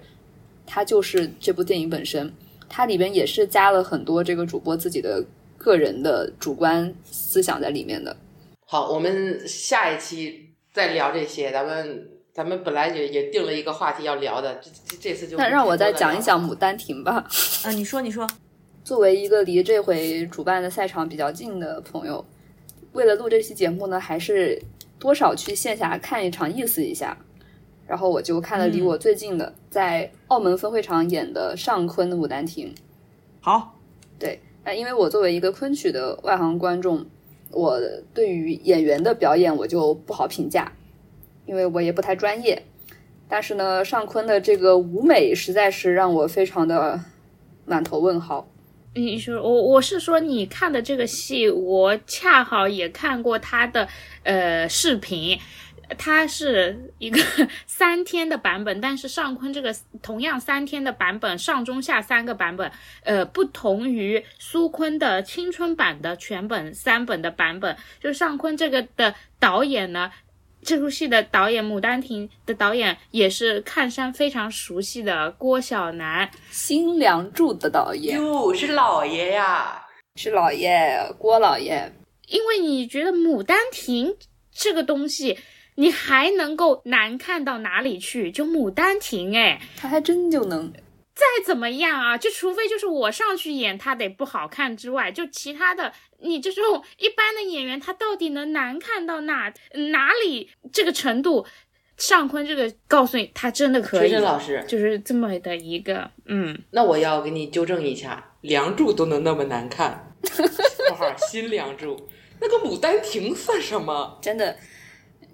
Speaker 4: 它就是这部电影本身，它里边也是加了很多这个主播自己的个人的主观思想在里面的。
Speaker 3: 好，我们下一期再聊这些。咱们咱们本来也也定了一个话题要聊的，这这次就
Speaker 4: 那让我再讲一讲《牡丹亭》吧。
Speaker 1: 啊，你说你说，
Speaker 4: 作为一个离这回主办的赛场比较近的朋友，为了录这期节目呢，还是。多少去线下看一场，意思一下。然后我就看了离我最近的，在澳门分会场演的上昆的《牡丹亭》。
Speaker 1: 好，
Speaker 4: 对，那因为我作为一个昆曲的外行观众，我对于演员的表演我就不好评价，因为我也不太专业。但是呢，尚昆的这个舞美实在是让我非常的满头问号。
Speaker 5: 你说我我是说你看的这个戏，我恰好也看过他的呃视频。它是一个 三天的版本，但是尚坤这个同样三天的版本，上中下三个版本，呃，不同于苏坤的青春版的全本三本的版本。就尚坤这个的导演呢，这出戏的导演《牡丹亭》的导演也是看山非常熟悉的郭晓楠，《
Speaker 4: 新梁祝》的导演
Speaker 3: 哟，是老爷呀，
Speaker 4: 是老爷郭老爷。
Speaker 5: 因为你觉得《牡丹亭》这个东西。你还能够难看到哪里去？就《牡丹亭》哎，
Speaker 4: 他还真就能。
Speaker 5: 再怎么样啊，就除非就是我上去演他得不好看之外，就其他的，你这种一般的演员，他到底能难看到哪哪里这个程度？尚坤这个告诉你，他真的可以。
Speaker 3: 陈老师
Speaker 5: 就是这么的一个，嗯。
Speaker 3: 那我要给你纠正一下，《梁祝》都能那么难看，新《梁祝》那个《牡丹亭》算什么？
Speaker 4: 真的。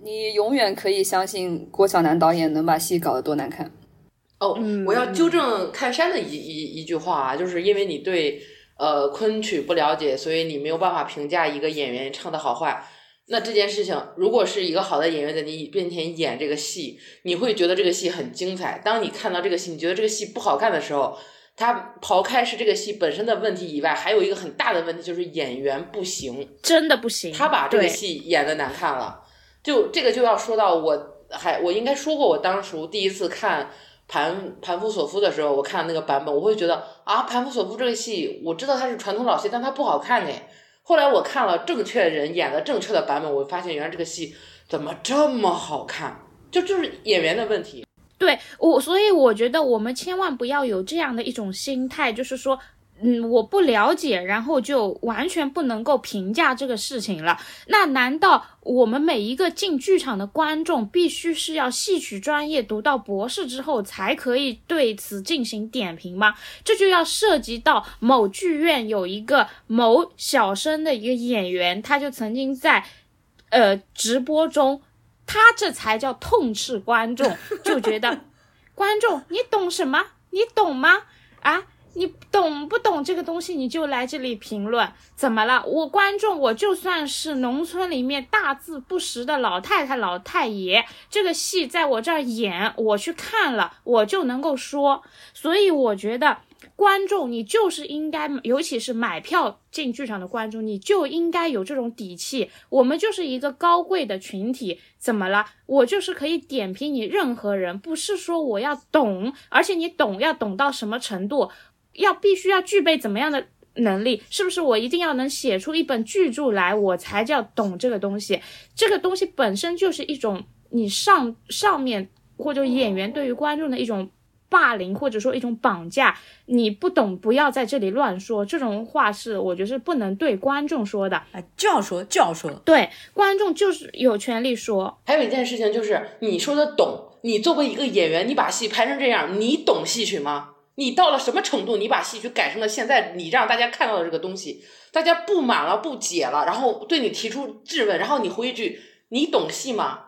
Speaker 4: 你永远可以相信郭晓楠导演能把戏搞得多难看。
Speaker 3: 哦，我要纠正看山的一一一句话啊，就是因为你对呃昆曲不了解，所以你没有办法评价一个演员唱的好坏。那这件事情，如果是一个好的演员在你面前演这个戏，你会觉得这个戏很精彩。当你看到这个戏，你觉得这个戏不好看的时候，他刨开是这个戏本身的问题以外，还有一个很大的问题就是演员不行，
Speaker 5: 真的不行。
Speaker 3: 他把这个戏演的难看了。就这个就要说到，我还我应该说过，我当初第一次看盘盘夫索夫的时候，我看那个版本，我会觉得啊，盘夫索夫这个戏，我知道它是传统老戏，但它不好看哎。后来我看了正确人演的正确的版本，我发现原来这个戏怎么这么好看，就就是演员的问题。
Speaker 5: 对我，所以我觉得我们千万不要有这样的一种心态，就是说。嗯，我不了解，然后就完全不能够评价这个事情了。那难道我们每一个进剧场的观众必须是要戏曲专业读到博士之后才可以对此进行点评吗？这就要涉及到某剧院有一个某小生的一个演员，他就曾经在呃直播中，他这才叫痛斥观众，就觉得 观众你懂什么？你懂吗？啊？你懂不懂这个东西？你就来这里评论，怎么了？我观众，我就算是农村里面大字不识的老太太、老太爷，这个戏在我这儿演，我去看了，我就能够说。所以我觉得，观众你就是应该，尤其是买票进剧场的观众，你就应该有这种底气。我们就是一个高贵的群体，怎么了？我就是可以点评你任何人，不是说我要懂，而且你懂要懂到什么程度？要必须要具备怎么样的能力？是不是我一定要能写出一本巨著来，我才叫懂这个东西？这个东西本身就是一种你上上面或者演员对于观众的一种霸凌，或者说一种绑架。你不懂，不要在这里乱说。这种话是我觉得是不能对观众说的。
Speaker 1: 哎，就要说，就要说。
Speaker 5: 对，观众就是有权利说。
Speaker 3: 还有一件事情就是，你说的懂，你作为一个演员，你把戏拍成这样，你懂戏曲吗？你到了什么程度？你把戏曲改成了现在你让大家看到的这个东西，大家不满了、不解了，然后对你提出质问，然后你回一句：“你懂戏吗？”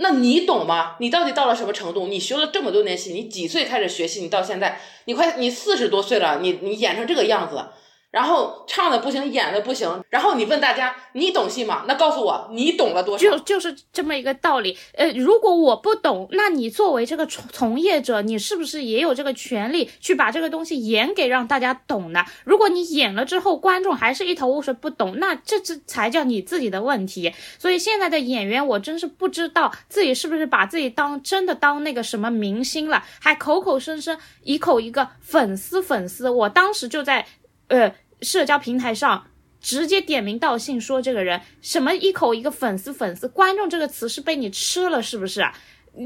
Speaker 3: 那你懂吗？你到底到了什么程度？你学了这么多年戏，你几岁开始学戏？你到现在，你快你四十多岁了，你你演成这个样子。然后唱的不行，演的不行，然后你问大家，你懂戏吗？那告诉我，你懂了多
Speaker 5: 少？就就是这么一个道理。呃，如果我不懂，那你作为这个从从业者，你是不是也有这个权利去把这个东西演给让大家懂呢？如果你演了之后，观众还是一头雾水不懂，那这这才叫你自己的问题。所以现在的演员，我真是不知道自己是不是把自己当真的当那个什么明星了，还口口声声一口一个粉丝粉丝。我当时就在。呃，社交平台上直接点名道姓说这个人什么一口一个粉丝粉丝观众这个词是被你吃了是不是？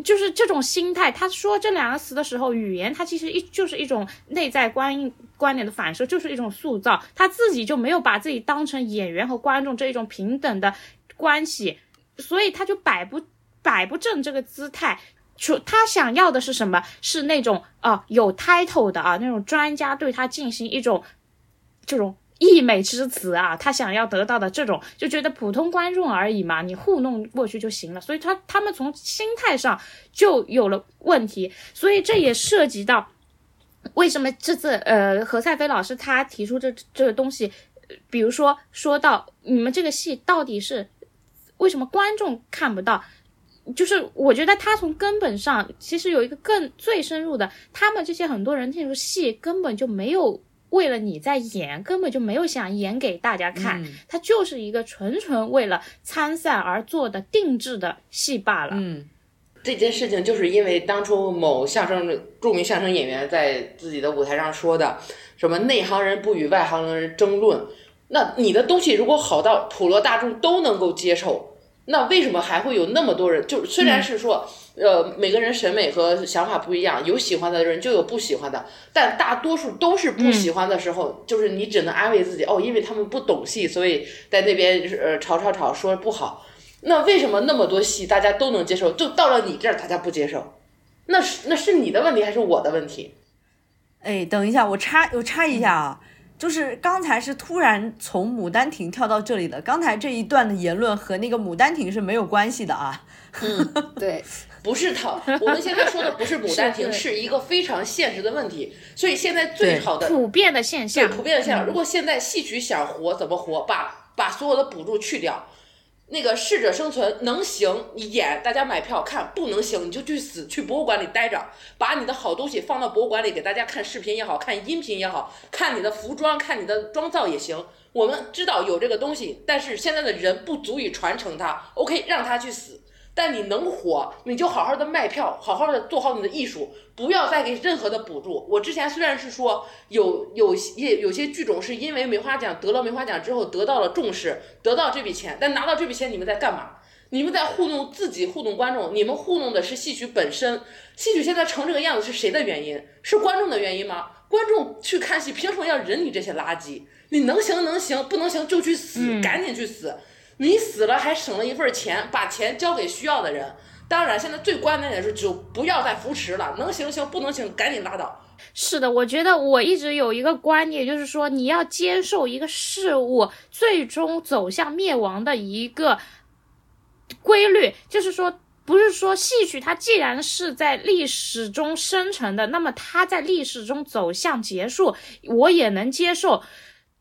Speaker 5: 就是这种心态。他说这两个词的时候，语言他其实一就是一种内在观观点的反射，就是一种塑造。他自己就没有把自己当成演员和观众这一种平等的关系，所以他就摆不摆不正这个姿态。说他想要的是什么？是那种啊有 title 的啊那种专家对他进行一种。这种溢美之词啊，他想要得到的这种，就觉得普通观众而已嘛，你糊弄过去就行了。所以他他们从心态上就有了问题，所以这也涉及到为什么这次呃何赛飞老师他提出这这个东西，比如说说到你们这个戏到底是为什么观众看不到？就是我觉得他从根本上其实有一个更最深入的，他们这些很多人进入戏根本就没有。为了你在演，根本就没有想演给大家看，它就是一个纯纯为了参赛而做的定制的戏罢了。
Speaker 1: 嗯，
Speaker 3: 这件事情就是因为当初某相声著名相声演员在自己的舞台上说的，什么内行人不与外行人争论。那你的东西如果好到普罗大众都能够接受，那为什么还会有那么多人？就虽然是说。呃，每个人审美和想法不一样，有喜欢的人就有不喜欢的，但大多数都是不喜欢的时候，就是你只能安慰自己，哦，因为他们不懂戏，所以在那边呃吵吵吵说不好。那为什么那么多戏大家都能接受，就到了你这儿大家不接受？那是那是你的问题还是我的问题？
Speaker 1: 哎，等一下，我插我插一下啊，就是刚才是突然从《牡丹亭》跳到这里的，刚才这一段的言论和那个《牡丹亭》是没有关系的啊。
Speaker 4: 嗯，对。
Speaker 3: 不是讨，我们现在说的不是《牡丹亭》，是一个非常现实的问题。所以现在最好的
Speaker 5: 普遍的现象，
Speaker 3: 对普遍的现象。如果现在戏曲想活，怎么活？把把所有的补助去掉，那个适者生存，能行你演，大家买票看；不能行你就去死，去博物馆里待着，把你的好东西放到博物馆里给大家看视频也好看，音频也好看，你的服装看你的妆造也行。我们知道有这个东西，但是现在的人不足以传承它。OK，让他去死。但你能火，你就好好的卖票，好好的做好你的艺术，不要再给任何的补助。我之前虽然是说有有些有些剧种是因为梅花奖得了梅花奖之后得到了重视，得到这笔钱，但拿到这笔钱你们在干嘛？你们在糊弄自己，糊弄观众。你们糊弄的是戏曲本身。戏曲现在成这个样子是谁的原因？是观众的原因吗？观众去看戏，凭什么要忍你这些垃圾？你能行能行，不能行就去死，赶紧去死。你死了还省了一份钱，把钱交给需要的人。当然，现在最关键的是就不要再扶持了，能行行，不能行赶紧拉倒。
Speaker 5: 是的，我觉得我一直有一个观念，就是说你要接受一个事物最终走向灭亡的一个规律，就是说不是说戏曲它既然是在历史中生成的，那么它在历史中走向结束，我也能接受，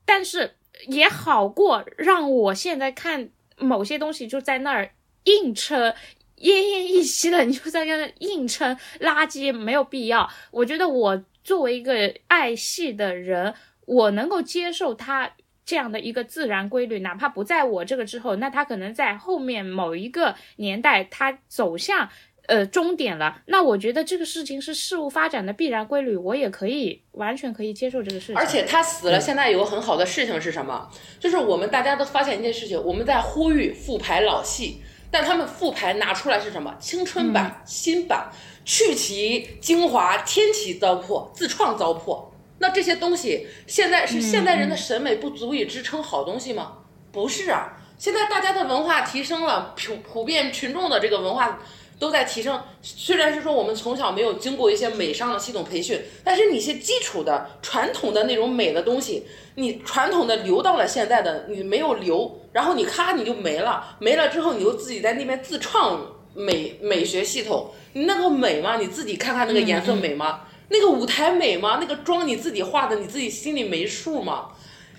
Speaker 5: 但是。也好过让我现在看某些东西就在那儿硬撑，奄奄一息了，你就在那硬撑，垃圾没有必要。我觉得我作为一个爱戏的人，我能够接受它这样的一个自然规律，哪怕不在我这个之后，那它可能在后面某一个年代，它走向。呃，终点了。那我觉得这个事情是事物发展的必然规律，我也可以完全可以接受这个事情。
Speaker 3: 而且他死了，现在有个很好的事情是什么？就是我们大家都发现一件事情，我们在呼吁复排老戏，但他们复排拿出来是什么？青春版、新版，去其精华，添其糟粕，自创糟粕。那这些东西现在是现代人的审美不足以支撑好东西吗？不是啊，现在大家的文化提升了，普普遍群众的这个文化。都在提升，虽然是说我们从小没有经过一些美商的系统培训，但是你一些基础的传统的那种美的东西，你传统的留到了现在的你没有留，然后你咔你就没了，没了之后你就自己在那边自创美美学系统，你那个美吗？你自己看看那个颜色美吗？那个舞台美吗？那个妆你自己画的，你自己心里没数吗？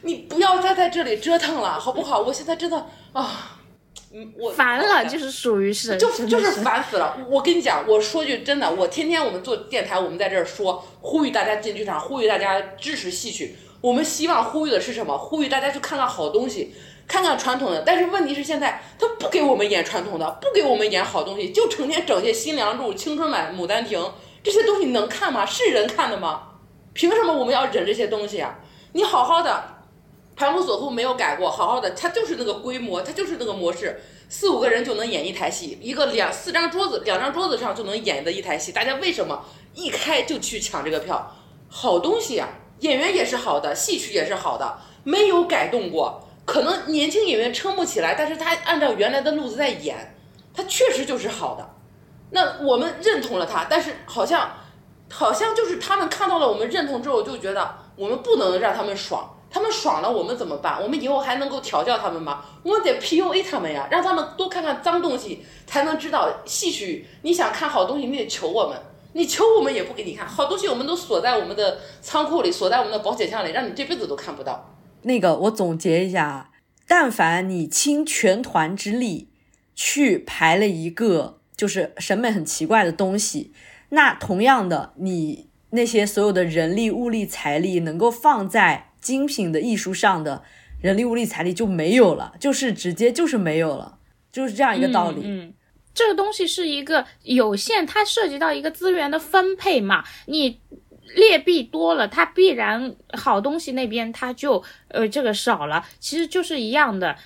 Speaker 3: 你不要再在这里折腾了，好不好？我现在真的啊。嗯，我
Speaker 5: 烦了，就是属于是，
Speaker 3: 就就是烦死了。我跟你讲，我说句真的，我天天我们做电台，我们在这儿说，呼吁大家进剧场，呼吁大家支持戏曲。我们希望呼吁的是什么？呼吁大家去看看好东西，看看传统的。但是问题是现在他不给我们演传统的，不给我们演好东西，就成天整些新梁祝、青春版、牡丹亭这些东西能看吗？是人看的吗？凭什么我们要忍这些东西啊？你好好的。盘古索夫没有改过，好好的，他就是那个规模，他就是那个模式，四五个人就能演一台戏，一个两四张桌子，两张桌子上就能演的一台戏。大家为什么一开就去抢这个票？好东西呀，演员也是好的，戏曲也是好的，没有改动过。可能年轻演员撑不起来，但是他按照原来的路子在演，他确实就是好的。那我们认同了他，但是好像好像就是他们看到了我们认同之后，就觉得我们不能让他们爽。他们爽了，我们怎么办？我们以后还能够调教他们吗？我们得 PUA 他们呀，让他们多看看脏东西，才能知道戏曲。你想看好东西，你得求我们，你求我们也不给你看。好东西我们都锁在我们的仓库里，锁在我们的保险箱里，让你这辈子都看不到。
Speaker 1: 那个，我总结一下啊，但凡你倾全团之力去排了一个就是审美很奇怪的东西，那同样的，你那些所有的人力、物力、财力能够放在。精品的艺术上的人力物力财力就没有了，就是直接就是没有了，就是这样一个道理。
Speaker 5: 嗯，这个东西是一个有限，它涉及到一个资源的分配嘛。你劣币多了，它必然好东西那边它就呃这个少了，其实就是一样的。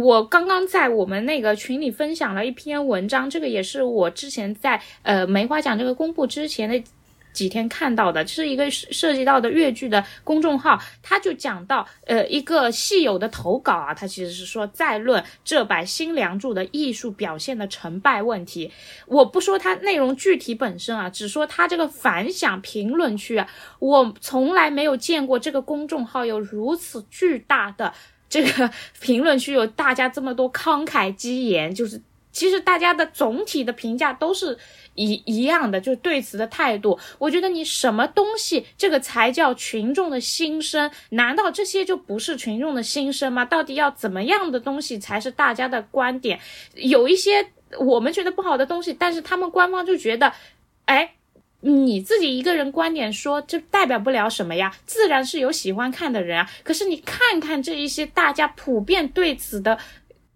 Speaker 5: 我刚刚在我们那个群里分享了一篇文章，这个也是我之前在呃梅花奖这个公布之前的。几天看到的，是一个涉及到的越剧的公众号，他就讲到，呃，一个戏友的投稿啊，他其实是说再论这版新梁祝的艺术表现的成败问题。我不说它内容具体本身啊，只说它这个反响评论区啊，我从来没有见过这个公众号有如此巨大的这个评论区，有大家这么多慷慨激言，就是其实大家的总体的评价都是。一一样的，就是对此的态度，我觉得你什么东西，这个才叫群众的心声？难道这些就不是群众的心声吗？到底要怎么样的东西才是大家的观点？有一些我们觉得不好的东西，但是他们官方就觉得，哎，你自己一个人观点说，这代表不了什么呀，自然是有喜欢看的人啊。可是你看看这一些大家普遍对此的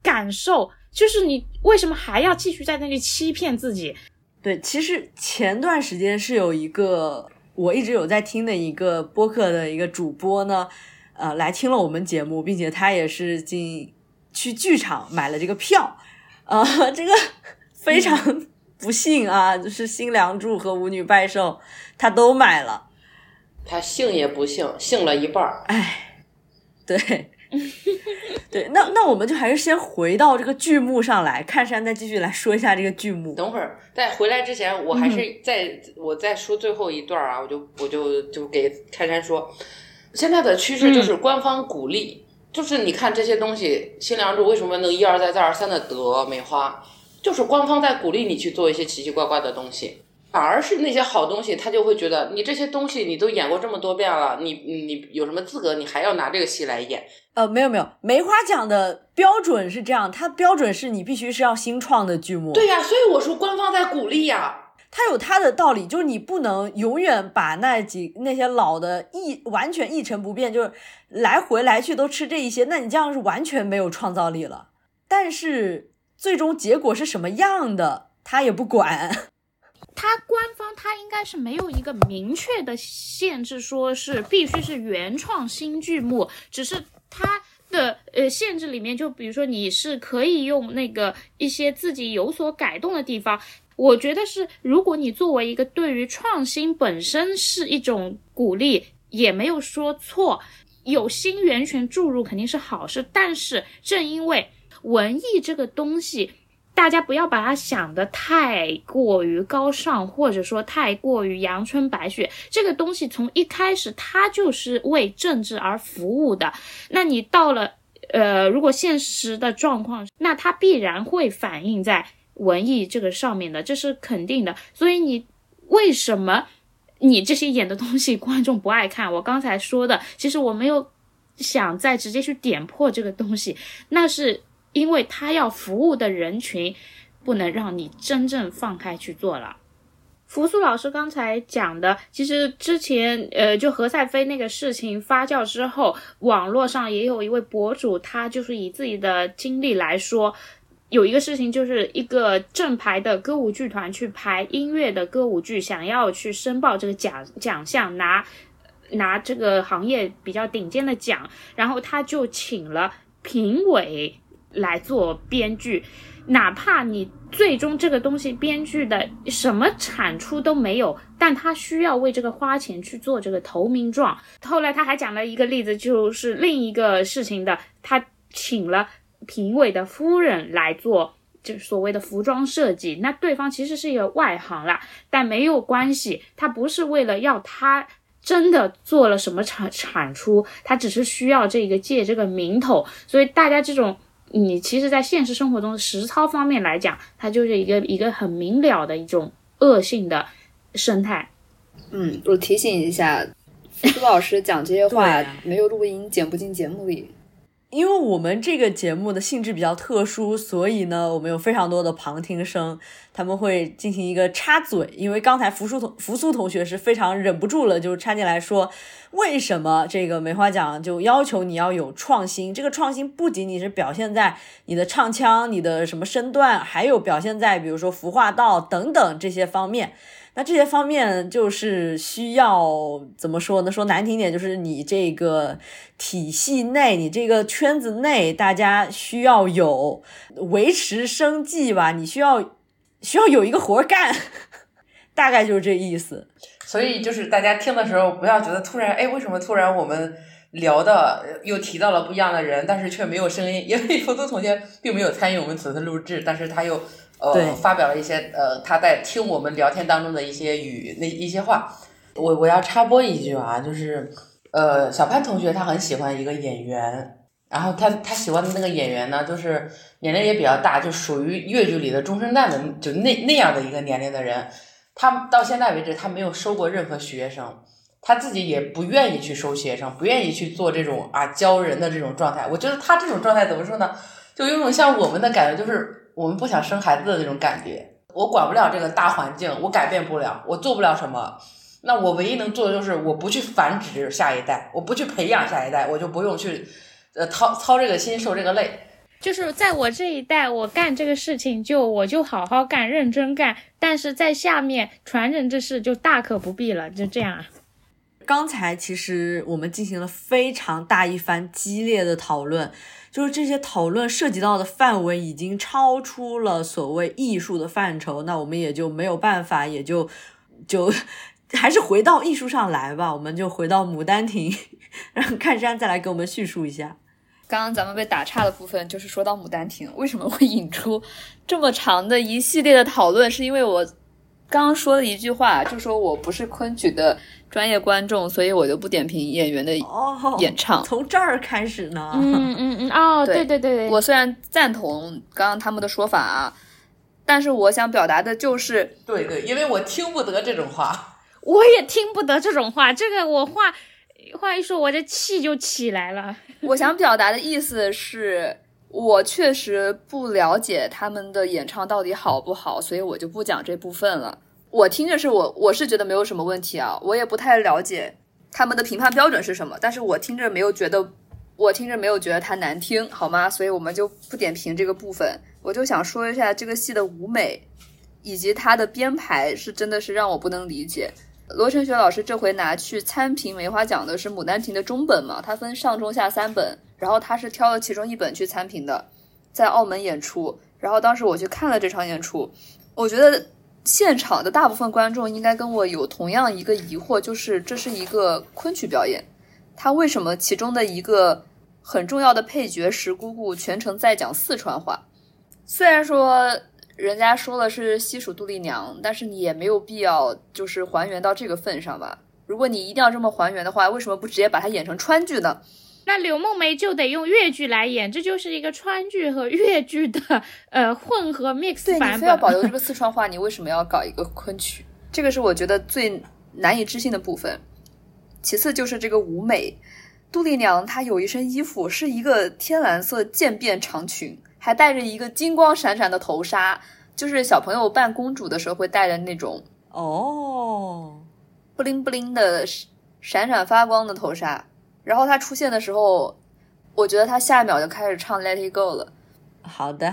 Speaker 5: 感受，就是你为什么还要继续在那里欺骗自己？
Speaker 1: 对，其实前段时间是有一个我一直有在听的一个播客的一个主播呢，呃，来听了我们节目，并且他也是进去剧场买了这个票，呃，这个非常不幸啊，就是新梁祝和舞女拜寿他都买了，
Speaker 3: 他幸也不幸，幸了一半儿，
Speaker 1: 哎，对。对，那那我们就还是先回到这个剧目上来，看山再继续来说一下这个剧目。
Speaker 3: 等会儿在回来之前，我还是在我再说最后一段啊，我就我就就给看山说，现在的趋势就是官方鼓励，就是你看这些东西，新娘祝为什么能一而再再而三的得梅花，就是官方在鼓励你去做一些奇奇怪怪的东西。反而是那些好东西，他就会觉得你这些东西你都演过这么多遍了，你你有什么资格？你还要拿这个戏来演？
Speaker 1: 呃，没有没有，梅花奖的标准是这样，它标准是你必须是要新创的剧目。
Speaker 3: 对呀，所以我说官方在鼓励呀，
Speaker 1: 它有它的道理，就是你不能永远把那几那些老的一完全一成不变，就是来回来去都吃这一些，那你这样是完全没有创造力了。但是最终结果是什么样的，他也不管。
Speaker 5: 它官方它应该是没有一个明确的限制，说是必须是原创新剧目，只是它的呃限制里面，就比如说你是可以用那个一些自己有所改动的地方。我觉得是，如果你作为一个对于创新本身是一种鼓励，也没有说错，有新源泉注入肯定是好事。但是正因为文艺这个东西。大家不要把它想的太过于高尚，或者说太过于阳春白雪。这个东西从一开始它就是为政治而服务的。那你到了，呃，如果现实的状况，那它必然会反映在文艺这个上面的，这是肯定的。所以你为什么你这些演的东西观众不爱看？我刚才说的，其实我没有想再直接去点破这个东西，那是。因为他要服务的人群，不能让你真正放开去做了。扶苏老师刚才讲的，其实之前呃，就何赛飞那个事情发酵之后，网络上也有一位博主，他就是以自己的经历来说，有一个事情，就是一个正牌的歌舞剧团去排音乐的歌舞剧，想要去申报这个奖奖项，拿拿这个行业比较顶尖的奖，然后他就请了评委。来做编剧，哪怕你最终这个东西编剧的什么产出都没有，但他需要为这个花钱去做这个投名状。后来他还讲了一个例子，就是另一个事情的，他请了评委的夫人来做，就所谓的服装设计。那对方其实是一个外行啦，但没有关系，他不是为了要他真的做了什么产产出，他只是需要这个借这个名头，所以大家这种你其实，在现实生活中实操方面来讲，它就是一个一个很明了的一种恶性的生态。
Speaker 4: 嗯，我提醒一下，苏老师讲这些话 没有录音，剪不进节目里。
Speaker 1: 因为我们这个节目的性质比较特殊，所以呢，我们有非常多的旁听生，他们会进行一个插嘴。因为刚才扶苏同扶苏同学是非常忍不住了，就插进来说，为什么这个梅花奖就要求你要有创新？这个创新不仅仅是表现在你的唱腔、你的什么身段，还有表现在比如说服化道等等这些方面。那这些方面就是需要怎么说呢？说难听点，就是你这个体系内，你这个圈子内，大家需要有维持生计吧，你需要需要有一个活干，大概就是这意思。
Speaker 3: 所以就是大家听的时候，不要觉得突然，哎，为什么突然我们聊的又提到了不一样的人，但是却没有声音？因为福苏同学并没有参与我们此次录制，但是他又。呃，发表了一些呃，他在听我们聊天当中的一些语那一些话，我我要插播一句啊，就是呃，小潘同学他很喜欢一个演员，然后他他喜欢的那个演员呢，就是年龄也比较大，就属于越剧里的中生代的，就那那样的一个年龄的人，他到现在为止他没有收过任何学生，他自己也不愿意去收学生，不愿意去做这种啊教人的这种状态，我觉得他这种状态怎么说呢，就有种像我们的感觉，就是。我们不想生孩子的那种感觉，我管不了这个大环境，我改变不了，我做不了什么。那我唯一能做的就是，我不去繁殖下一代，我不去培养下一代，我就不用去，呃，操操这个心，受这个累。
Speaker 5: 就是在我这一代，我干这个事情就我就好好干，认真干。但是在下面传人这事就大可不必了，就这样。
Speaker 1: 刚才其实我们进行了非常大一番激烈的讨论。就是这些讨论涉及到的范围已经超出了所谓艺术的范畴，那我们也就没有办法，也就就还是回到艺术上来吧。我们就回到《牡丹亭》，让看山再来给我们叙述一下。
Speaker 4: 刚刚咱们被打岔的部分，就是说到《牡丹亭》为什么会引出这么长的一系列的讨论，是因为我刚刚说了一句话，就说我不是昆曲的。专业观众，所以我就不点评演员的演唱。
Speaker 1: 从这儿开始呢？
Speaker 5: 嗯嗯嗯哦，对对对对，
Speaker 4: 我虽然赞同刚刚他们的说法啊，但是我想表达的就是，
Speaker 3: 对对，因为我听不得这种话，
Speaker 5: 我也听不得这种话。这个我话话一说，我这气就起来了。
Speaker 4: 我想表达的意思是，我确实不了解他们的演唱到底好不好，所以我就不讲这部分了。我听着是我我是觉得没有什么问题啊，我也不太了解他们的评判标准是什么，但是我听着没有觉得，我听着没有觉得它难听，好吗？所以我们就不点评这个部分。我就想说一下这个戏的舞美以及它的编排，是真的是让我不能理解。罗成学老师这回拿去参评梅花奖的是《牡丹亭》的中本嘛？它分上中下三本，然后他是挑了其中一本去参评的，在澳门演出。然后当时我去看了这场演出，我觉得。现场的大部分观众应该跟我有同样一个疑惑，就是这是一个昆曲表演，他为什么其中的一个很重要的配角石姑姑全程在讲四川话？虽然说人家说了是西蜀杜丽娘，但是你也没有必要就是还原到这个份上吧？如果你一定要这么还原的话，为什么不直接把它演成川剧呢？
Speaker 5: 那柳梦梅就得用越剧来演，这就是一个川剧和越剧的呃混合 mix 版本。
Speaker 4: 对你非要保 留这个四川话，你为什么要搞一个昆曲？这个是我觉得最难以置信的部分。其次就是这个舞美，杜丽娘她有一身衣服是一个天蓝色渐变长裙，还带着一个金光闪闪的头纱，就是小朋友扮公主的时候会戴的那种
Speaker 1: 哦，
Speaker 4: 布灵布灵的闪闪发光的头纱。然后他出现的时候，我觉得他下一秒就开始唱《Let It Go》了。
Speaker 1: 好的。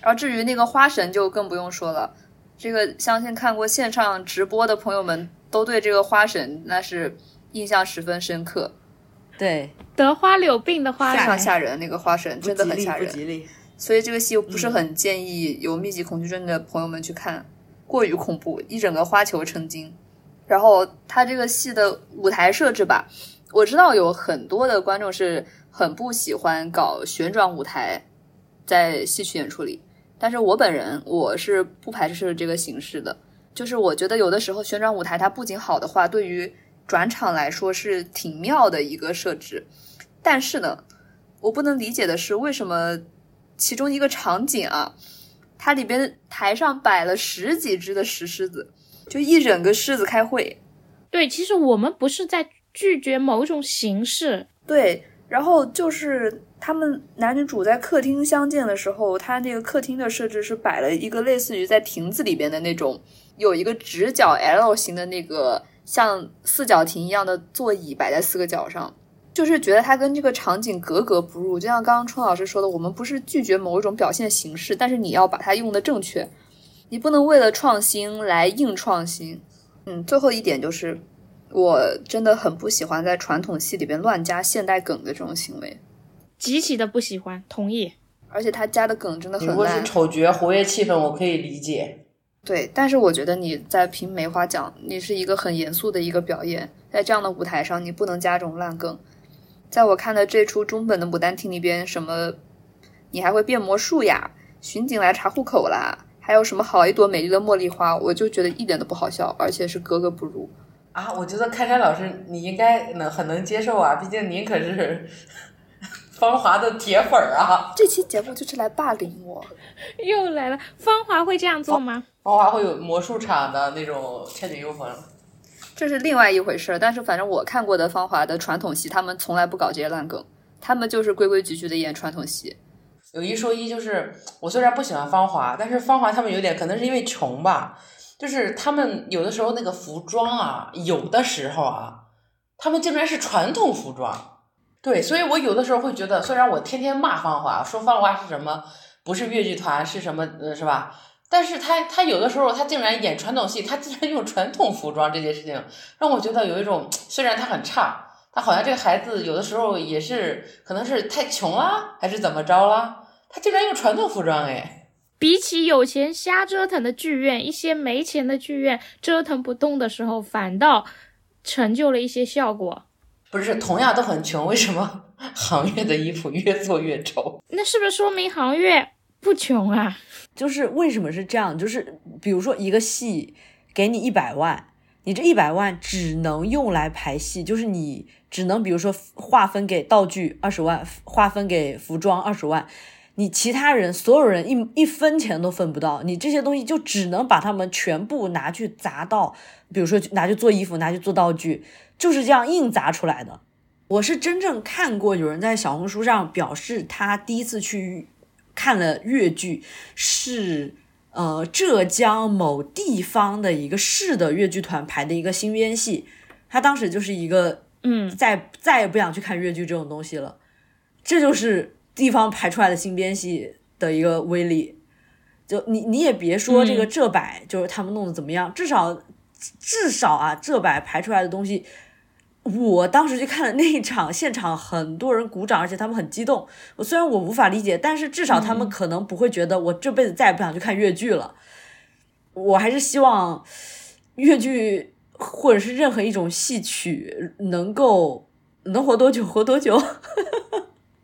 Speaker 4: 然后至于那个花神就更不用说了，这个相信看过线上直播的朋友们都对这个花神那是印象十分深刻。
Speaker 1: 对，
Speaker 5: 得花柳病的花
Speaker 4: 非常吓人，那个花神真的很吓人。
Speaker 1: 不吉利。
Speaker 4: 所以这个戏不是很建议有密集恐惧症的朋友们去看，过于恐怖，一整个花球成精。然后他这个戏的舞台设置吧。我知道有很多的观众是很不喜欢搞旋转舞台在戏曲演出里，但是我本人我是不排斥这个形式的。就是我觉得有的时候旋转舞台它不仅好的话，对于转场来说是挺妙的一个设置。但是呢，我不能理解的是，为什么其中一个场景啊，它里边台上摆了十几只的石狮子，就一整个狮子开会。
Speaker 5: 对，其实我们不是在拒绝某种形式。
Speaker 4: 对，然后就是他们男女主在客厅相见的时候，他那个客厅的设置是摆了一个类似于在亭子里边的那种，有一个直角 L 型的那个像四角亭一样的座椅摆在四个角上。就是觉得它跟这个场景格格不入，就像刚刚春老师说的，我们不是拒绝某一种表现形式，但是你要把它用的正确，你不能为了创新来硬创新。嗯，最后一点就是，我真的很不喜欢在传统戏里边乱加现代梗的这种行为，
Speaker 5: 极其的不喜欢，同意。
Speaker 4: 而且他加的梗真的很烂。
Speaker 3: 如果是丑角活跃气氛，我可以理解。
Speaker 4: 对，但是我觉得你在评梅花奖，你是一个很严肃的一个表演，在这样的舞台上，你不能加这种烂梗。在我看的这出中本的《牡丹亭》里边，什么你还会变魔术呀？巡警来查户口啦？还有什么好一朵美丽的茉莉花？我就觉得一点都不好笑，而且是格格不入
Speaker 3: 啊！我觉得开山老师你应该能很能接受啊，毕竟您可是 芳华的铁粉儿啊！
Speaker 4: 这期节目就是来霸凌我，
Speaker 5: 又来了。芳华会这样做吗？
Speaker 3: 芳华会有魔术场的那种《倩女幽魂》。
Speaker 4: 这是另外一回事儿，但是反正我看过的芳华的传统戏，他们从来不搞这些烂梗，他们就是规规矩矩的演传统戏。
Speaker 3: 有一说一，就是我虽然不喜欢芳华，但是芳华他们有点可能是因为穷吧，就是他们有的时候那个服装啊，有的时候啊，他们竟然是传统服装。对，所以我有的时候会觉得，虽然我天天骂芳华，说芳华是什么，不是越剧团是什么，呃，是吧？但是他他有的时候他竟然演传统戏，他竟然用传统服装这件事情，让我觉得有一种虽然他很差，他好像这个孩子有的时候也是可能是太穷了，还是怎么着了，他竟然用传统服装哎。
Speaker 5: 比起有钱瞎折腾的剧院，一些没钱的剧院折腾不动的时候，反倒成就了一些效果。
Speaker 3: 不是同样都很穷，为什么 行业的衣服越做越丑？
Speaker 5: 那是不是说明行业不穷啊？
Speaker 1: 就是为什么是这样？就是比如说一个戏给你一百万，你这一百万只能用来排戏，就是你只能比如说划分给道具二十万，划分给服装二十万，你其他人所有人一一分钱都分不到，你这些东西就只能把他们全部拿去砸到，比如说拿去做衣服，拿去做道具，就是这样硬砸出来的。我是真正看过有人在小红书上表示他第一次去。看了越剧，是呃浙江某地方的一个市的越剧团排的一个新编戏，他当时就是一个
Speaker 5: 嗯，
Speaker 1: 再再也不想去看越剧这种东西了，这就是地方排出来的新编戏的一个威力。就你你也别说这个浙百，就是他们弄的怎么样，至少至少啊浙百排出来的东西。我当时去看了那一场，现场很多人鼓掌，而且他们很激动。我虽然我无法理解，但是至少他们可能不会觉得我这辈子再也不想去看越剧了。我还是希望越剧或者是任何一种戏曲能够能活多久活多久。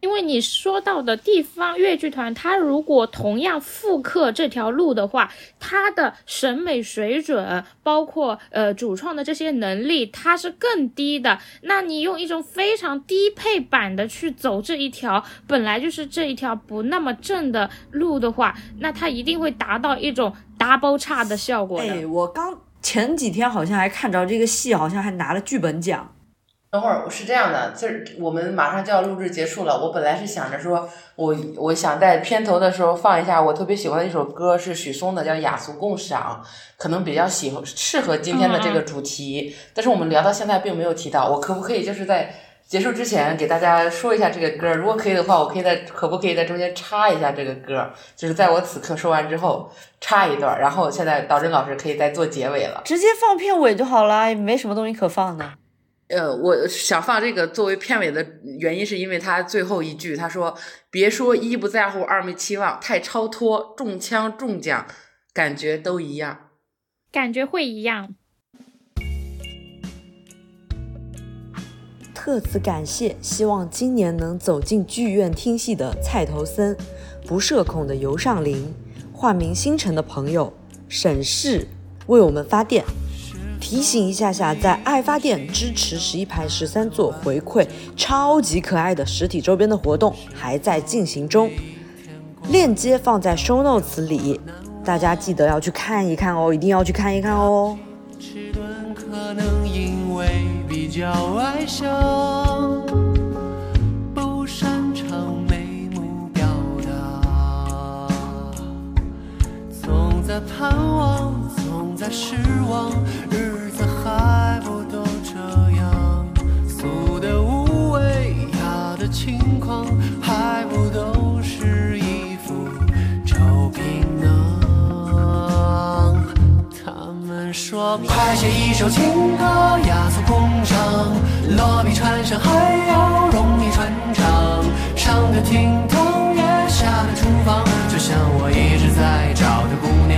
Speaker 5: 因为你说到的地方越剧团，它如果同样复刻这条路的话，它的审美水准，包括呃主创的这些能力，它是更低的。那你用一种非常低配版的去走这一条本来就是这一条不那么正的路的话，那它一定会达到一种 double 差的效果的。
Speaker 1: 哎，我刚前几天好像还看着这个戏，好像还拿了剧本奖。
Speaker 3: 等会儿是这样的，就是我们马上就要录制结束了。我本来是想着说，我我想在片头的时候放一下我特别喜欢的一首歌，是许嵩的，叫《雅俗共赏》，可能比较喜欢适合今天的这个主题。但是我们聊到现在并没有提到，我可不可以就是在结束之前给大家说一下这个歌？如果可以的话，我可以在可不可以在中间插一下这个歌？就是在我此刻说完之后插一段，然后现在导真老师可以再做结尾了，
Speaker 1: 直接放片尾就好了，也没什么东西可放的。
Speaker 3: 呃，我想放这个作为片尾的原因，是因为他最后一句他说：“别说一不在乎，二没期望，太超脱，中枪中奖，感觉都一样，
Speaker 5: 感觉会一样。”
Speaker 1: 特此感谢，希望今年能走进剧院听戏的蔡头森，不社恐的尤尚林，化名星辰的朋友沈氏为我们发电。提醒一下下，在爱发电支持十一排十三座回馈超级可爱的实体周边的活动还在进行中，链接放在 show notes 里，大家记得要去看一看哦，一定要去看一看哦。
Speaker 6: 不擅长美梦表达。总在盼望，失望，日子还不都这样？俗的无味，雅的轻狂，还不都是一副臭皮囊？他们说，快写一首情歌，雅俗共赏，落笔传神还要容易传唱，上得厅堂，也下得厨房，就像我一直在找的姑娘。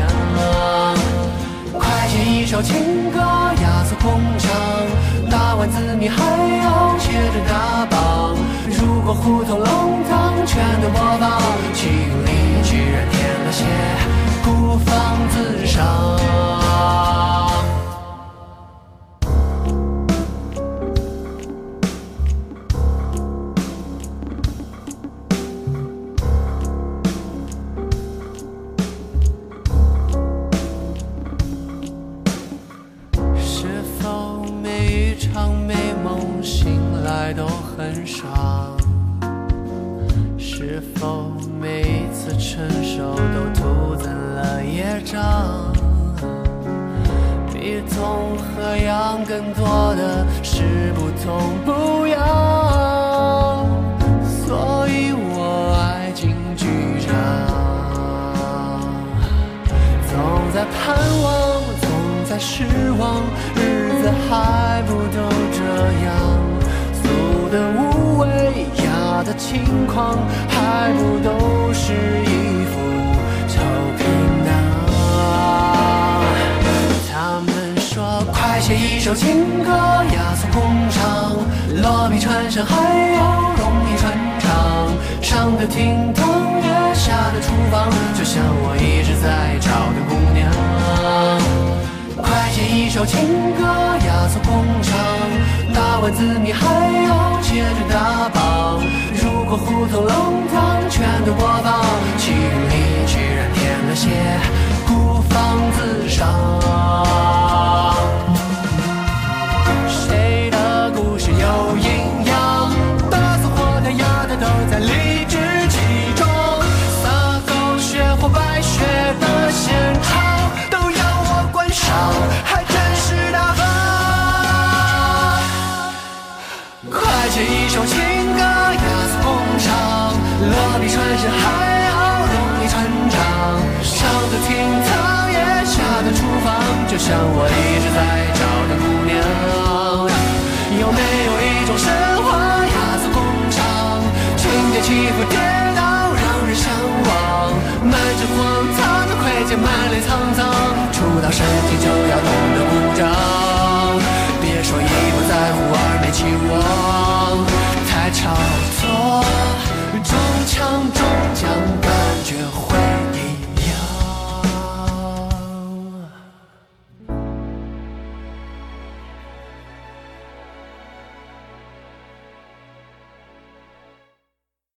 Speaker 6: 一首情歌，雅俗共赏，打完字谜还要接着打榜。如果胡同弄堂全都播放，心里居然添了些孤芳自赏。醒来都很爽是否每一次成熟都徒增了业障比痛和痒更多的是不痛不痒所以我爱进剧场总在盼望总在失望日子还不都这样？的无畏，雅的轻狂，还不都是一副臭皮囊？他们。说快写一首情歌，雅俗共赏，落笔传神还要容易传唱，上得厅堂，也下得厨房，就像我一直在找的姑娘。快写一首情歌，雅俗共赏，打完字你还要接着打榜。如果胡同弄堂全都播放，心里居然添了些孤芳自赏。一首情歌，雅俗共赏。乐里传神，还要容易传唱。上得厅堂，也下得厨房。就像我一直在找的姑娘。有没有一种生活，雅俗共赏？情节起伏跌宕，让人向往。满身荒唐的盔甲，满脸沧桑。触到身体就要懂得鼓掌。